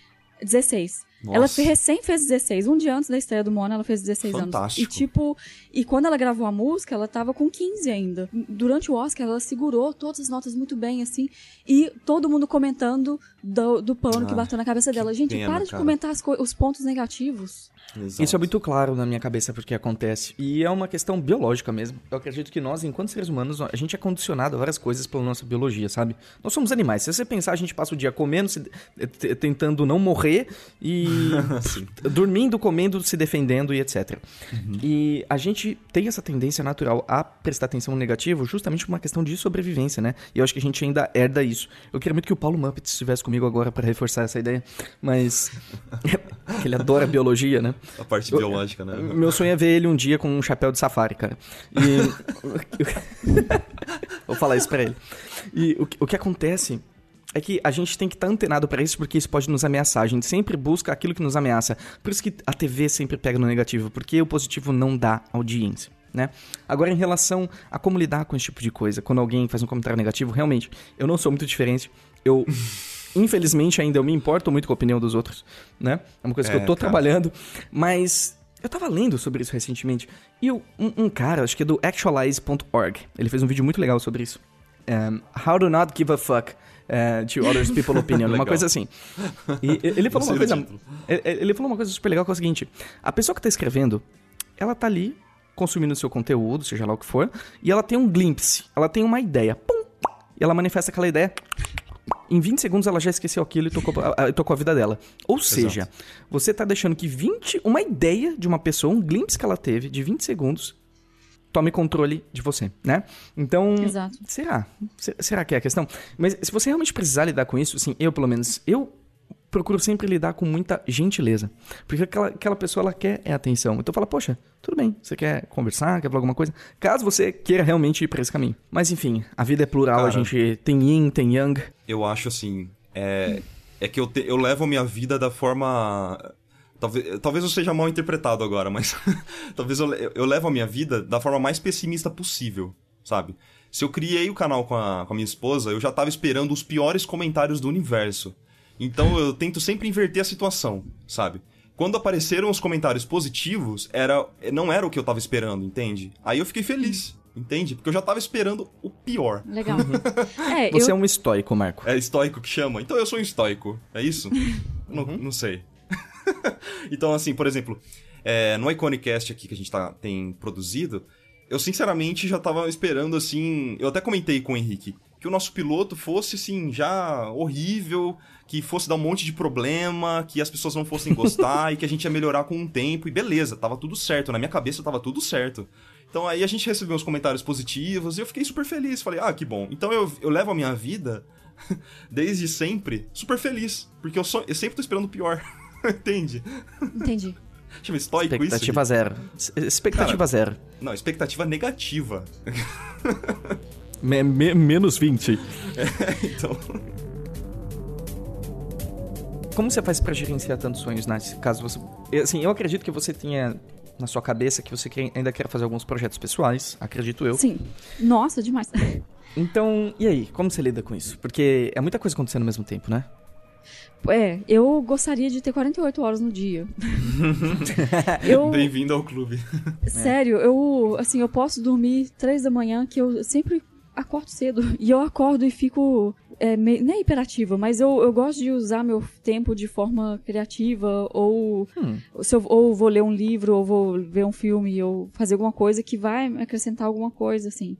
16. Nossa. Ela recém fez 16. Um dia antes da estreia do Mona, ela fez 16 anos. Fantástico. E tipo, e quando ela gravou a música, ela tava com 15 ainda. Durante o Oscar, ela segurou todas as notas muito bem, assim. E todo mundo comentando do, do pano que Ah, bateu na cabeça dela. Gente, pena, para de cara. comentar as co- os pontos negativos. Exato. Isso é muito claro na minha cabeça porque acontece. E é uma questão biológica mesmo. Eu acredito que nós, enquanto seres humanos, a gente é condicionado a várias coisas pela nossa biologia, sabe? Nós somos animais. Se você pensar, a gente passa o dia comendo, se- t- tentando não morrer e dormindo, comendo, se defendendo e etc. E a gente tem essa tendência natural a prestar atenção no negativo justamente por uma questão de sobrevivência, né? E eu acho que a gente ainda herda isso. Eu queria muito que o Paulo Muppet estivesse comigo agora para reforçar essa ideia, mas ele adora biologia, né? A parte Eu- biológica, né? Meu sonho é ver ele um dia com um chapéu de safari, cara. E. Vou falar isso pra ele. E o que acontece é que a gente tem que estar antenado pra isso porque isso pode nos ameaçar. A gente sempre busca aquilo que nos ameaça. Por isso que a TV sempre pega no negativo, porque o positivo não dá audiência. Né? Agora, em relação a como lidar com esse tipo de coisa, quando alguém faz um comentário negativo, realmente, eu não sou muito diferente. Eu, infelizmente, ainda eu me importo muito com a opinião dos outros, né? É uma coisa que É, eu tô cara. trabalhando, mas eu tava lendo sobre isso recentemente. E o- um, um cara, acho que é do actualize.org, ele fez um vídeo muito legal sobre isso. Um, How to not give a fuck uh, to others people's opinion, uma coisa assim. E ele falou uma coisa. do título. Ele falou uma coisa super legal que é o seguinte: a pessoa que tá escrevendo, ela tá ali consumindo o seu conteúdo, seja lá o que for, e ela tem um glimpse, ela tem uma ideia. Pum! E ela manifesta aquela ideia. Em 20 segundos ela já esqueceu aquilo e tocou, tocou a vida dela. Ou seja, você tá deixando que 20. Uma ideia de uma pessoa, um glimpse que ela teve de 20 segundos, tome controle de você, né? Então. Exato. Será? Se- Será que é a questão? Mas se você realmente precisar lidar com isso, assim, eu pelo menos, eu procuro sempre lidar com muita gentileza. Porque aquela, aquela pessoa, ela quer é atenção. Então fala, poxa, tudo bem, você quer conversar, quer falar alguma coisa? Caso você queira realmente ir pra esse caminho. Mas enfim, a vida é plural, a Cara. gente tem yin, tem yang. Eu acho assim. É, é que eu, te- eu levo a minha vida da forma. Talvez, talvez eu seja mal interpretado agora, mas. talvez eu, eu levo a minha vida da forma mais pessimista possível, sabe? Se eu criei o canal com a, com a minha esposa, eu já tava esperando os piores comentários do universo. Então eu tento sempre inverter a situação, sabe? Quando apareceram os comentários positivos, era não era o que eu tava esperando, entende? Aí eu fiquei feliz, entende? Porque eu já tava esperando o pior. Legal. É, Você eu, é um estoico, Marco. É estoico que chama? Então eu sou um estoico. É isso? não, não sei. então, assim, por exemplo, é, no Iconicast aqui que a gente tá, tem produzido, eu sinceramente já tava esperando, assim. Eu até comentei com o Henrique que o nosso piloto fosse, assim, já horrível, que fosse dar um monte de problema, que as pessoas não fossem gostar e que a gente ia melhorar com o tempo. E beleza, tava tudo certo. Na minha cabeça tava tudo certo. Então aí a gente recebeu uns comentários positivos e eu fiquei super feliz. Falei, ah, que bom. Então eu, eu levo a minha vida desde sempre, super feliz. Porque eu, só, eu sempre tô esperando o pior. Entende? entendi. Chama estoico isso? Expectativa zero. S- Expectativa Cara, zero. Não, expectativa negativa. Me- me- menos 20. então, Como você faz pra gerenciar tantos sonhos, Nath? Caso você. Assim, eu acredito que você tenha na sua cabeça que você quer- ainda quer fazer alguns projetos pessoais, acredito eu. Sim. Nossa, demais. Então, e aí? Como você lida com isso? Porque é muita coisa acontecendo ao mesmo tempo, né? É, eu gostaria de ter 48 horas no dia. eu, bem-vindo ao clube. sério, eu, assim, eu posso dormir três da manhã, que eu sempre acordo cedo. E eu acordo e fico, é, me- não é hiperativa, mas eu, eu gosto de usar meu tempo de forma criativa, ou, Hum. se eu, ou vou ler um livro, ou vou ver um filme, ou fazer alguma coisa que vai me acrescentar alguma coisa, assim.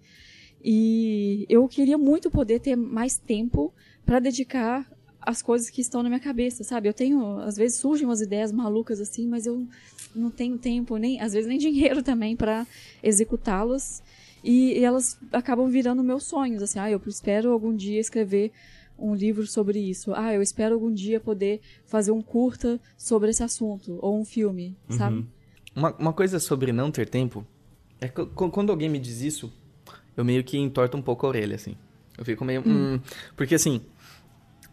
E eu queria muito poder ter mais tempo para dedicar as coisas que estão na minha cabeça, sabe? Eu tenho, às vezes surgem umas ideias malucas assim, mas eu não tenho tempo, nem às vezes nem dinheiro também para executá-las. E, e, elas acabam virando meus sonhos, assim, ah, eu espero algum dia escrever um livro sobre isso. Ah, eu espero algum dia poder fazer um curta sobre esse assunto, ou um filme, uhum. sabe? Uma, uma coisa sobre não ter tempo, é que quando alguém me diz isso, eu meio que entorto um pouco a orelha, assim. Eu fico meio. Hum. Hum, porque assim,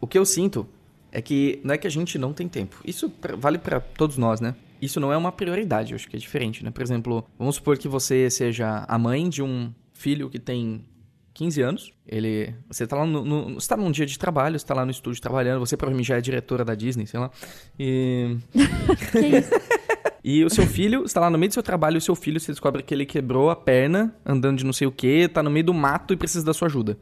o que eu sinto é que não é que a gente não tem tempo. Isso vale para todos nós, né? Isso não é uma prioridade, eu acho que é diferente, né? Por exemplo, vamos supor que você seja a mãe de um filho que tem 15 anos. Ele. Você tá lá no. no você tá num dia de trabalho, você tá lá no estúdio trabalhando, você provavelmente já é diretora da Disney, sei lá. E. que isso? E o seu filho, está lá no meio do seu trabalho, o seu filho, você descobre que ele quebrou a perna, andando de não sei o que, tá no meio do mato e precisa da sua ajuda.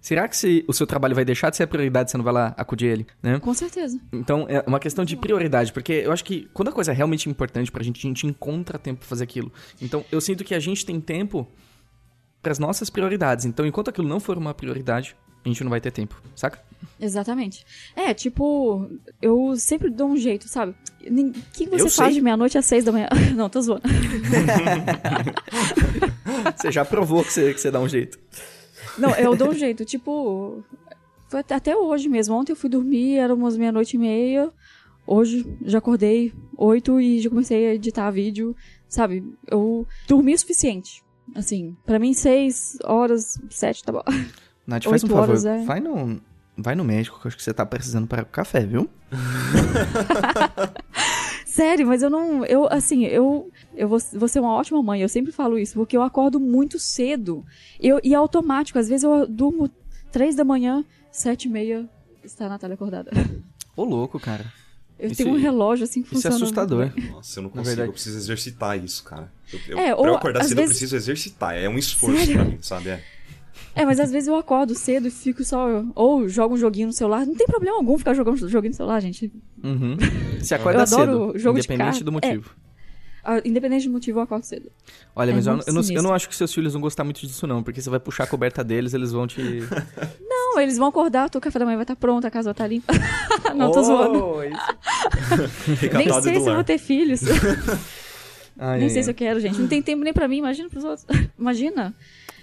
Será que se o seu trabalho vai deixar de ser a prioridade, você não vai lá acudir ele, né? Com certeza. Então, é uma questão de prioridade, porque eu acho que quando a coisa é realmente importante pra gente, a gente encontra tempo pra fazer aquilo. Então, eu sinto que a gente tem tempo para as nossas prioridades. Então, enquanto aquilo não for uma prioridade, a gente não vai ter tempo, saca? Exatamente. É, tipo, eu sempre dou um jeito, sabe? O que você eu faz sei. de meia-noite às seis da manhã? Não, tô zoando. você já provou que você, que você dá um jeito. Não, eu dou um jeito. Tipo, foi até hoje mesmo. Ontem eu fui dormir, era umas meia-noite e meia. Hoje já acordei oito e já comecei a editar vídeo, sabe? Eu dormi o suficiente. Assim, para mim, seis horas, sete, tá bom. Nath, faz um favor. É... Vai, no, vai no médico, que eu acho que você tá precisando para café, viu? Sério, mas eu não. Eu, assim, eu. Eu vou, vou ser uma ótima mãe, eu sempre falo isso, porque eu acordo muito cedo. Eu, e é automático, às vezes eu durmo três da manhã, sete e meia, está a Natália acordada. Ô, louco, cara. Eu isso, tenho um relógio assim que funciona. Isso é assustador. Nossa, eu não consigo, eu preciso exercitar isso, cara. Eu, eu, é, pra eu acordar cedo, vezes... eu preciso exercitar. É um esforço Sério? pra mim, sabe? É. É, mas às vezes eu acordo cedo e fico só. Ou jogo um joguinho no celular. Não tem problema algum ficar jogando joguinho no celular, gente. Uhum. Se acorda eu adoro cedo, jogo independente do motivo. É. Ah, independente do motivo, eu acordo cedo. Olha, é mas eu, eu, não, eu, não, acho que seus filhos vão gostar muito disso, não, porque você vai puxar a coberta deles, eles vão te. Não, eles vão acordar, o café da manhã vai estar pronto, a casa vai estar limpa. não, oh, tô zoando. nem sei se eu vou ter filhos. Ai, nem ai, sei ai. se eu quero, gente. Não tem tempo nem pra mim, imagina pros outros. Imagina.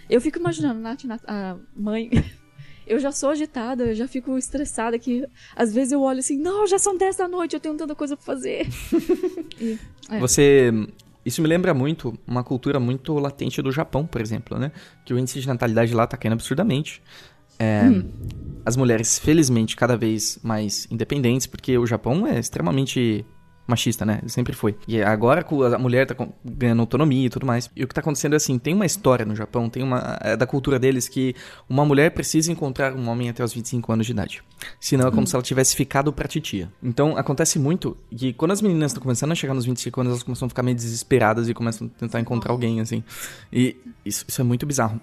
Eu fico imaginando, Nath, Nath a mãe. Eu já sou agitada, eu já fico estressada que às vezes eu olho assim, não, já são 10 da noite, eu tenho tanta coisa pra fazer. e, é. Você. Isso me lembra muito uma cultura muito latente do Japão, por exemplo, né? Que o índice de natalidade lá tá caindo absurdamente. É, hum. As mulheres, felizmente, cada vez mais independentes, porque o Japão é extremamente machista, né? Sempre foi. E agora a mulher tá ganhando autonomia e tudo mais. E o que tá acontecendo é assim, tem uma história no Japão, tem uma é da cultura deles que uma mulher precisa encontrar um homem até os 25 anos de idade. Senão é como hum. se ela tivesse ficado pra titia. Então acontece muito que quando as meninas estão começando a chegar nos 25 anos, elas começam a ficar meio desesperadas e começam a tentar encontrar alguém, assim. E isso, isso é muito bizarro.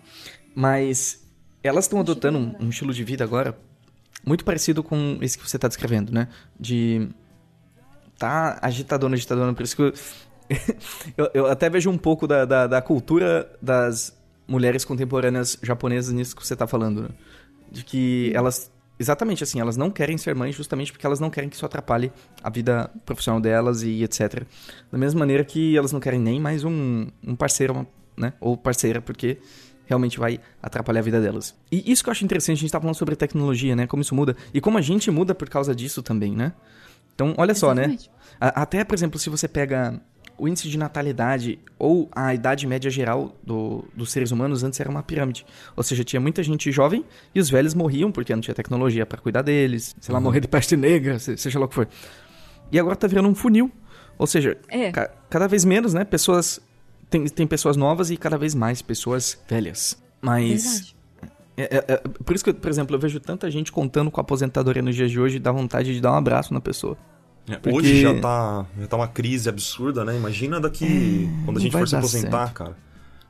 Mas elas estão adotando um, um estilo de vida agora muito parecido com esse que você está descrevendo, né? De tá agitadona, agitadona. Por isso que eu, eu, eu até vejo um pouco da, da, da, cultura das mulheres contemporâneas japonesas nisso que você tá falando. Né? De que elas. Exatamente assim, elas não querem ser mães justamente porque elas não querem que isso atrapalhe a vida profissional delas e etc. Da mesma maneira que elas não querem nem mais um, um parceiro, né? Ou parceira, porque realmente vai atrapalhar a vida delas. E isso que eu acho interessante, a gente tá falando sobre tecnologia, né? Como isso muda. E como a gente muda por causa disso também, né? Então, olha Exatamente. só, né? Até, por exemplo, se você pega o índice de natalidade ou a idade média geral do, dos seres humanos antes era uma pirâmide. Ou seja, tinha muita gente jovem e os velhos morriam porque não tinha tecnologia para cuidar deles, sei lá, uhum. morrer de peste negra, seja lá o que for. E agora tá virando um funil. Ou seja, é. ca cada vez menos, né? Pessoas. Tem, tem pessoas novas e cada vez mais pessoas velhas. Mas. É, é, é, por isso que, por exemplo, eu vejo tanta gente contando com a aposentadoria nos dias de hoje e dá vontade de dar um abraço na pessoa. É, Porque... Hoje já tá, já tá uma crise absurda, né? Imagina daqui é, quando a gente for se aposentar, certo. cara.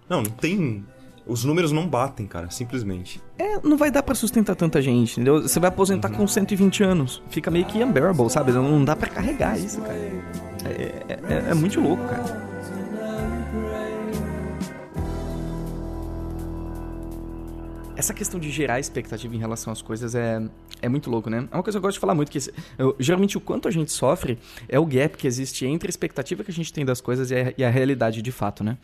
Não, não tem. Os números não batem, cara, simplesmente. É, não vai dar para sustentar tanta gente, entendeu? Você vai aposentar uhum. com 120 anos. Fica meio que unbearable, sabe? Não dá para carregar isso, cara. É, é, é, é muito louco, cara. Essa questão de gerar expectativa em relação às coisas é, é muito louco, né? É uma coisa que eu gosto de falar muito, que eu, geralmente o quanto a gente sofre é o gap que existe entre a expectativa que a gente tem das coisas e a, e a realidade de fato, né?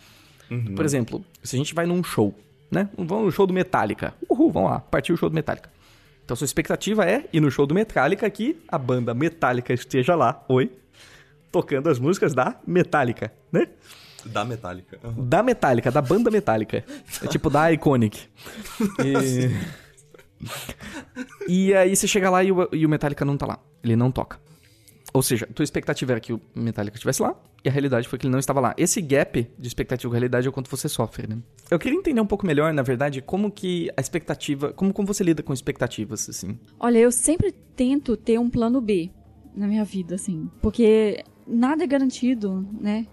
Uhum. Por exemplo, se a gente vai num show, né? Vamos no show do Metallica. Uhul, vamos lá, partiu o show do Metallica. Então sua expectativa é ir no show do Metallica que a banda Metallica esteja lá, oi, tocando as músicas da Metallica, né? Da Metallica. Uhum. Da Metallica, da banda Metallica. É tipo da Iconic. E... e aí você chega lá e o, e o Metallica não tá lá. Ele não toca. Ou seja, tua expectativa era que o Metallica estivesse lá, e a realidade foi que ele não estava lá. Esse gap de expectativa com realidade é o quanto você sofre, né? Eu queria entender um pouco melhor, na verdade, como que a expectativa. Como, como você lida com expectativas, assim. Olha, eu sempre tento ter um plano B na minha vida, assim. Porque nada é garantido, né?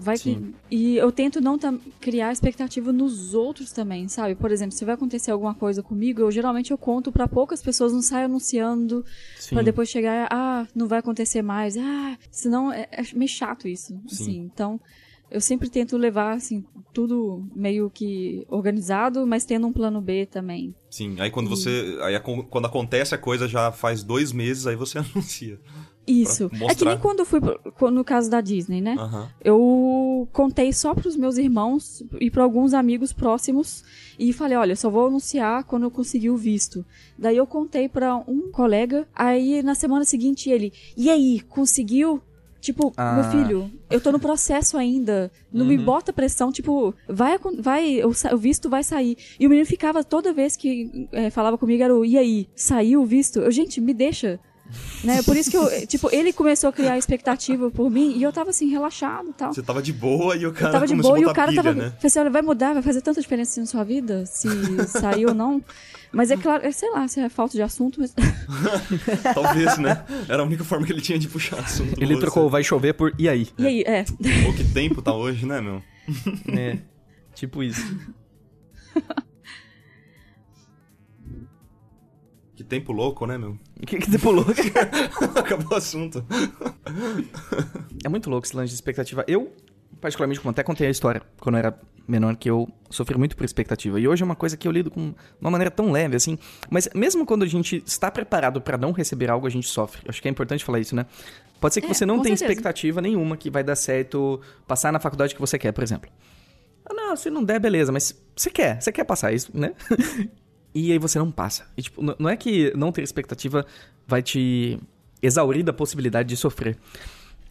Vai que. E eu tento não criar expectativa nos outros também, sabe? Por exemplo, se vai acontecer alguma coisa comigo, eu geralmente eu conto para poucas pessoas, não saio anunciando para depois chegar, ah, não vai acontecer mais. Ah, senão é, é meio chato isso. Assim. Então, eu sempre tento levar, assim, tudo meio que organizado, mas tendo um plano B também. Sim, aí quando e... você. Aí quando acontece a coisa já faz dois meses, aí você anuncia. Isso. É que nem quando eu fui no caso da Disney, né? Uhum. Eu contei só pros meus irmãos e para alguns amigos próximos e falei, olha, só vou anunciar quando eu conseguir o visto. Daí eu contei para um colega, aí na semana seguinte ele, e aí, conseguiu? Tipo, ah. meu filho, eu tô no processo ainda. Não uhum. me bota pressão, tipo, vai, vai, o, o, visto vai sair. E o menino ficava toda vez que é, falava comigo, era o, e aí, saiu o visto? Eu, gente, me deixa. Né? Por isso que eu, tipo, ele começou a criar expectativa por mim e eu tava assim, relaxado e tal. Você tava de boa e o cara eu tava de boa e o cara pilha, tava. Né? Falei assim, olha, vai mudar, vai fazer tanta diferença assim na sua vida, se sair ou não. Mas é claro, é, sei lá, se é falta de assunto, mas. Talvez, né? Era a única forma que ele tinha de puxar assunto. Ele trocou vai chover por e aí? E aí, é. Pô, que tempo tá hoje, né, meu? É. Tipo isso. tempo louco, né, meu? Que, que tempo louco? Acabou o assunto. é muito louco esse lance de expectativa. Eu, particularmente, como até contei a história quando eu era menor, que eu sofri muito por expectativa. E hoje é uma coisa que eu lido com uma maneira tão leve, assim. Mas mesmo quando a gente está preparado para não receber algo, a gente sofre. Acho que é importante falar isso, né? Pode ser que é, você não tenha certeza. expectativa nenhuma que vai dar certo passar na faculdade que você quer, por exemplo. Ah, não, se não der, beleza, mas você quer, você quer passar isso, né? E aí você não passa. E, tipo, não é que não ter expectativa vai te exaurir da possibilidade de sofrer.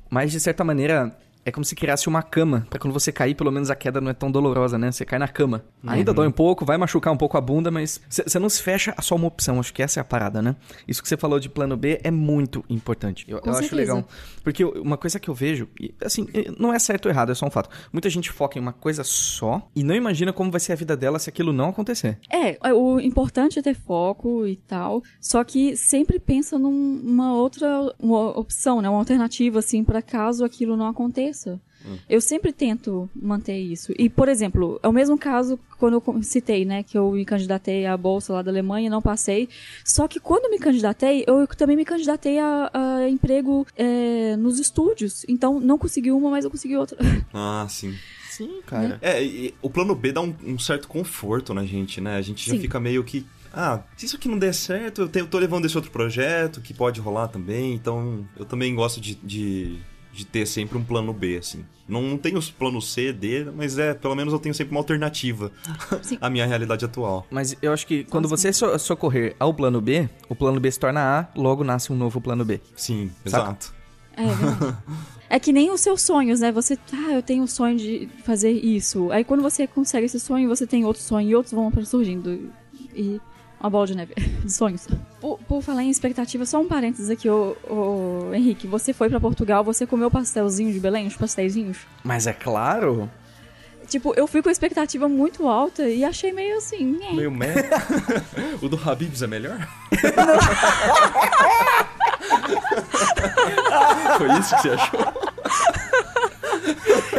Mas, de certa maneira, é como se criasse uma cama, para quando você cair, pelo menos a queda não é tão dolorosa, né? Você cai na cama. Uhum. Ainda dói um pouco, vai machucar um pouco a bunda, mas você não se fecha a só uma opção. Acho que essa é a parada, né? Isso que você falou de plano B é muito importante. Eu, eu acho legal. Porque uma coisa que eu vejo, assim, não é certo ou errado, é só um fato. Muita gente foca em uma coisa só e não imagina como vai ser a vida dela se aquilo não acontecer. É, é o importante é ter foco e tal, só que sempre pensa numa outra uma opção, né? Uma alternativa, assim, para caso aquilo não aconteça. Hum. Eu sempre tento manter isso. E, por exemplo, é o mesmo caso quando eu citei, né, que eu me candidatei à bolsa lá da Alemanha e não passei. Só que quando me candidatei, eu também me candidatei a, a emprego é, nos estúdios. Então, não consegui uma, mas eu consegui outra. Ah, sim. Sim, cara. É, o plano B dá um, um, certo conforto na gente, né? A gente já sim. fica meio que ah, se isso aqui não der certo, eu, tenho, eu tô levando esse outro projeto que pode rolar também, então eu também gosto de, de de ter sempre um plano B, assim. Não, não tenho os planos C, D, mas é, pelo menos eu tenho sempre uma alternativa à minha realidade atual. Mas eu acho que quando você so socorrer ao plano B, o plano B se torna A, logo nasce um novo plano B. Sim, exato. É, é que nem os seus sonhos, né? Você, ah, eu tenho o sonho de fazer isso. Aí quando você consegue esse sonho, você tem outro sonho e outros vão surgindo. E uma bola de neve. De sonhos. Por, por, falar em expectativa, só um parênteses aqui, ô, ô, Henrique. Você foi para Portugal, você comeu pastelzinho de Belém, os pastéisinhos? Mas é claro. Tipo, eu fui com a expectativa muito alta e achei meio assim. Meio meh. o do Habibs é melhor? Foi isso que você achou?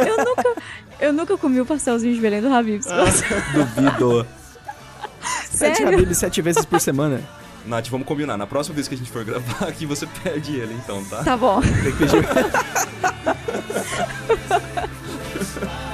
eu nunca, eu nunca comi o pastelzinho de Belém do Habibs. Ah, duvido. Sete Habib sete vezes por semana. Nath, vamos combinar. Na próxima vez que a gente for gravar aqui, você perde ele, então, tá? Tá bom. Tem que pedir.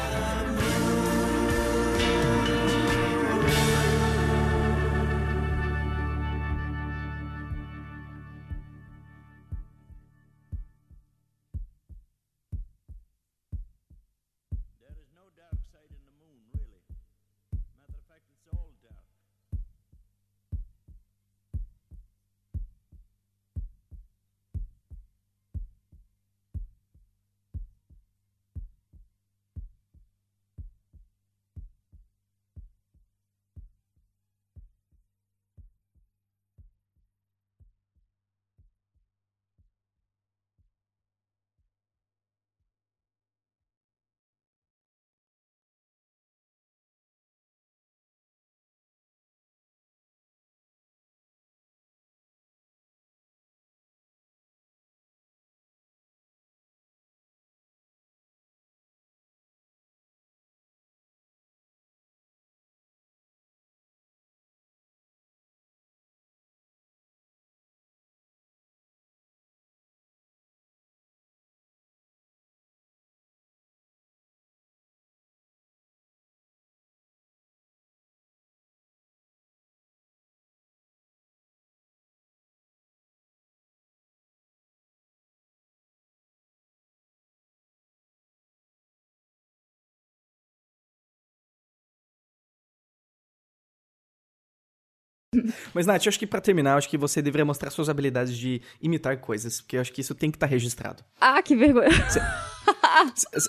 Mas, Nath, eu acho que pra terminar, eu acho que você deveria mostrar suas habilidades de imitar coisas, porque eu acho que isso tem que estar registrado. Ah, que vergonha.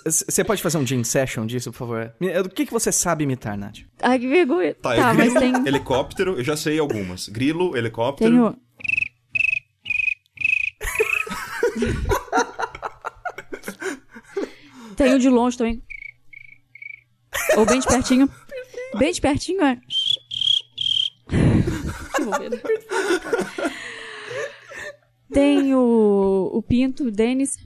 Você pode fazer um gym session disso, por favor? O que, que você sabe imitar, Nath? Ai, que vergonha. Tá, Tá, é mas grilo, tem. helicóptero, eu já sei algumas. Grilo, helicóptero. Tenho. Tenho de longe também. Ou bem de pertinho. Bem de pertinho é. Tem o, o Pinto, Denis.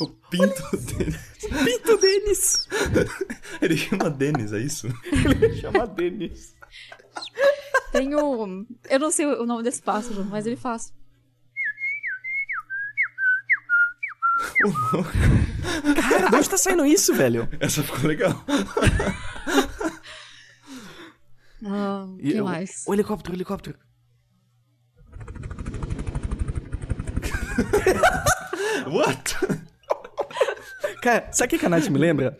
O pinto dele. Pinto Denis! Ele chama Denis, é isso? Chama Denis. Tem o. Eu não sei o nome desse pássaro, mas ele faz. Cara, de onde tá saindo isso, velho? Essa ficou legal. O E que o- mais? O helicóptero, o helicóptero. What? Cara, sabe o que a Nath me lembra?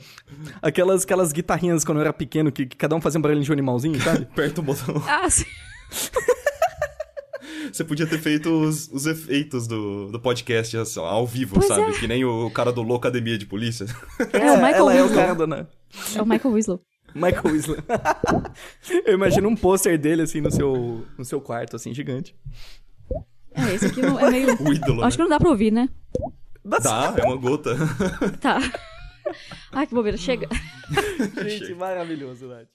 Aquelas, aquelas guitarrinhas quando eu era pequeno, que, que cada um fazia um barulho de um animalzinho, sabe? Aperta o botão. Ah, sim. Você podia ter feito os, os efeitos do, do podcast assim, ao vivo, Pois sabe? é. Que nem o cara do Louco Academia de Polícia. É, o Michael ela é o Winslow. cara da Nath. É o Michael Winslow. Michael Winslow. eu imagino um pôster dele, assim, no seu, no seu quarto, assim, gigante. É, esse aqui não, é meio. O ídolo, Acho que né? não dá pra ouvir, né? Dá, é uma gota. Tá. Ai, que bobeira. Chega. Gente, maravilhoso, Nath.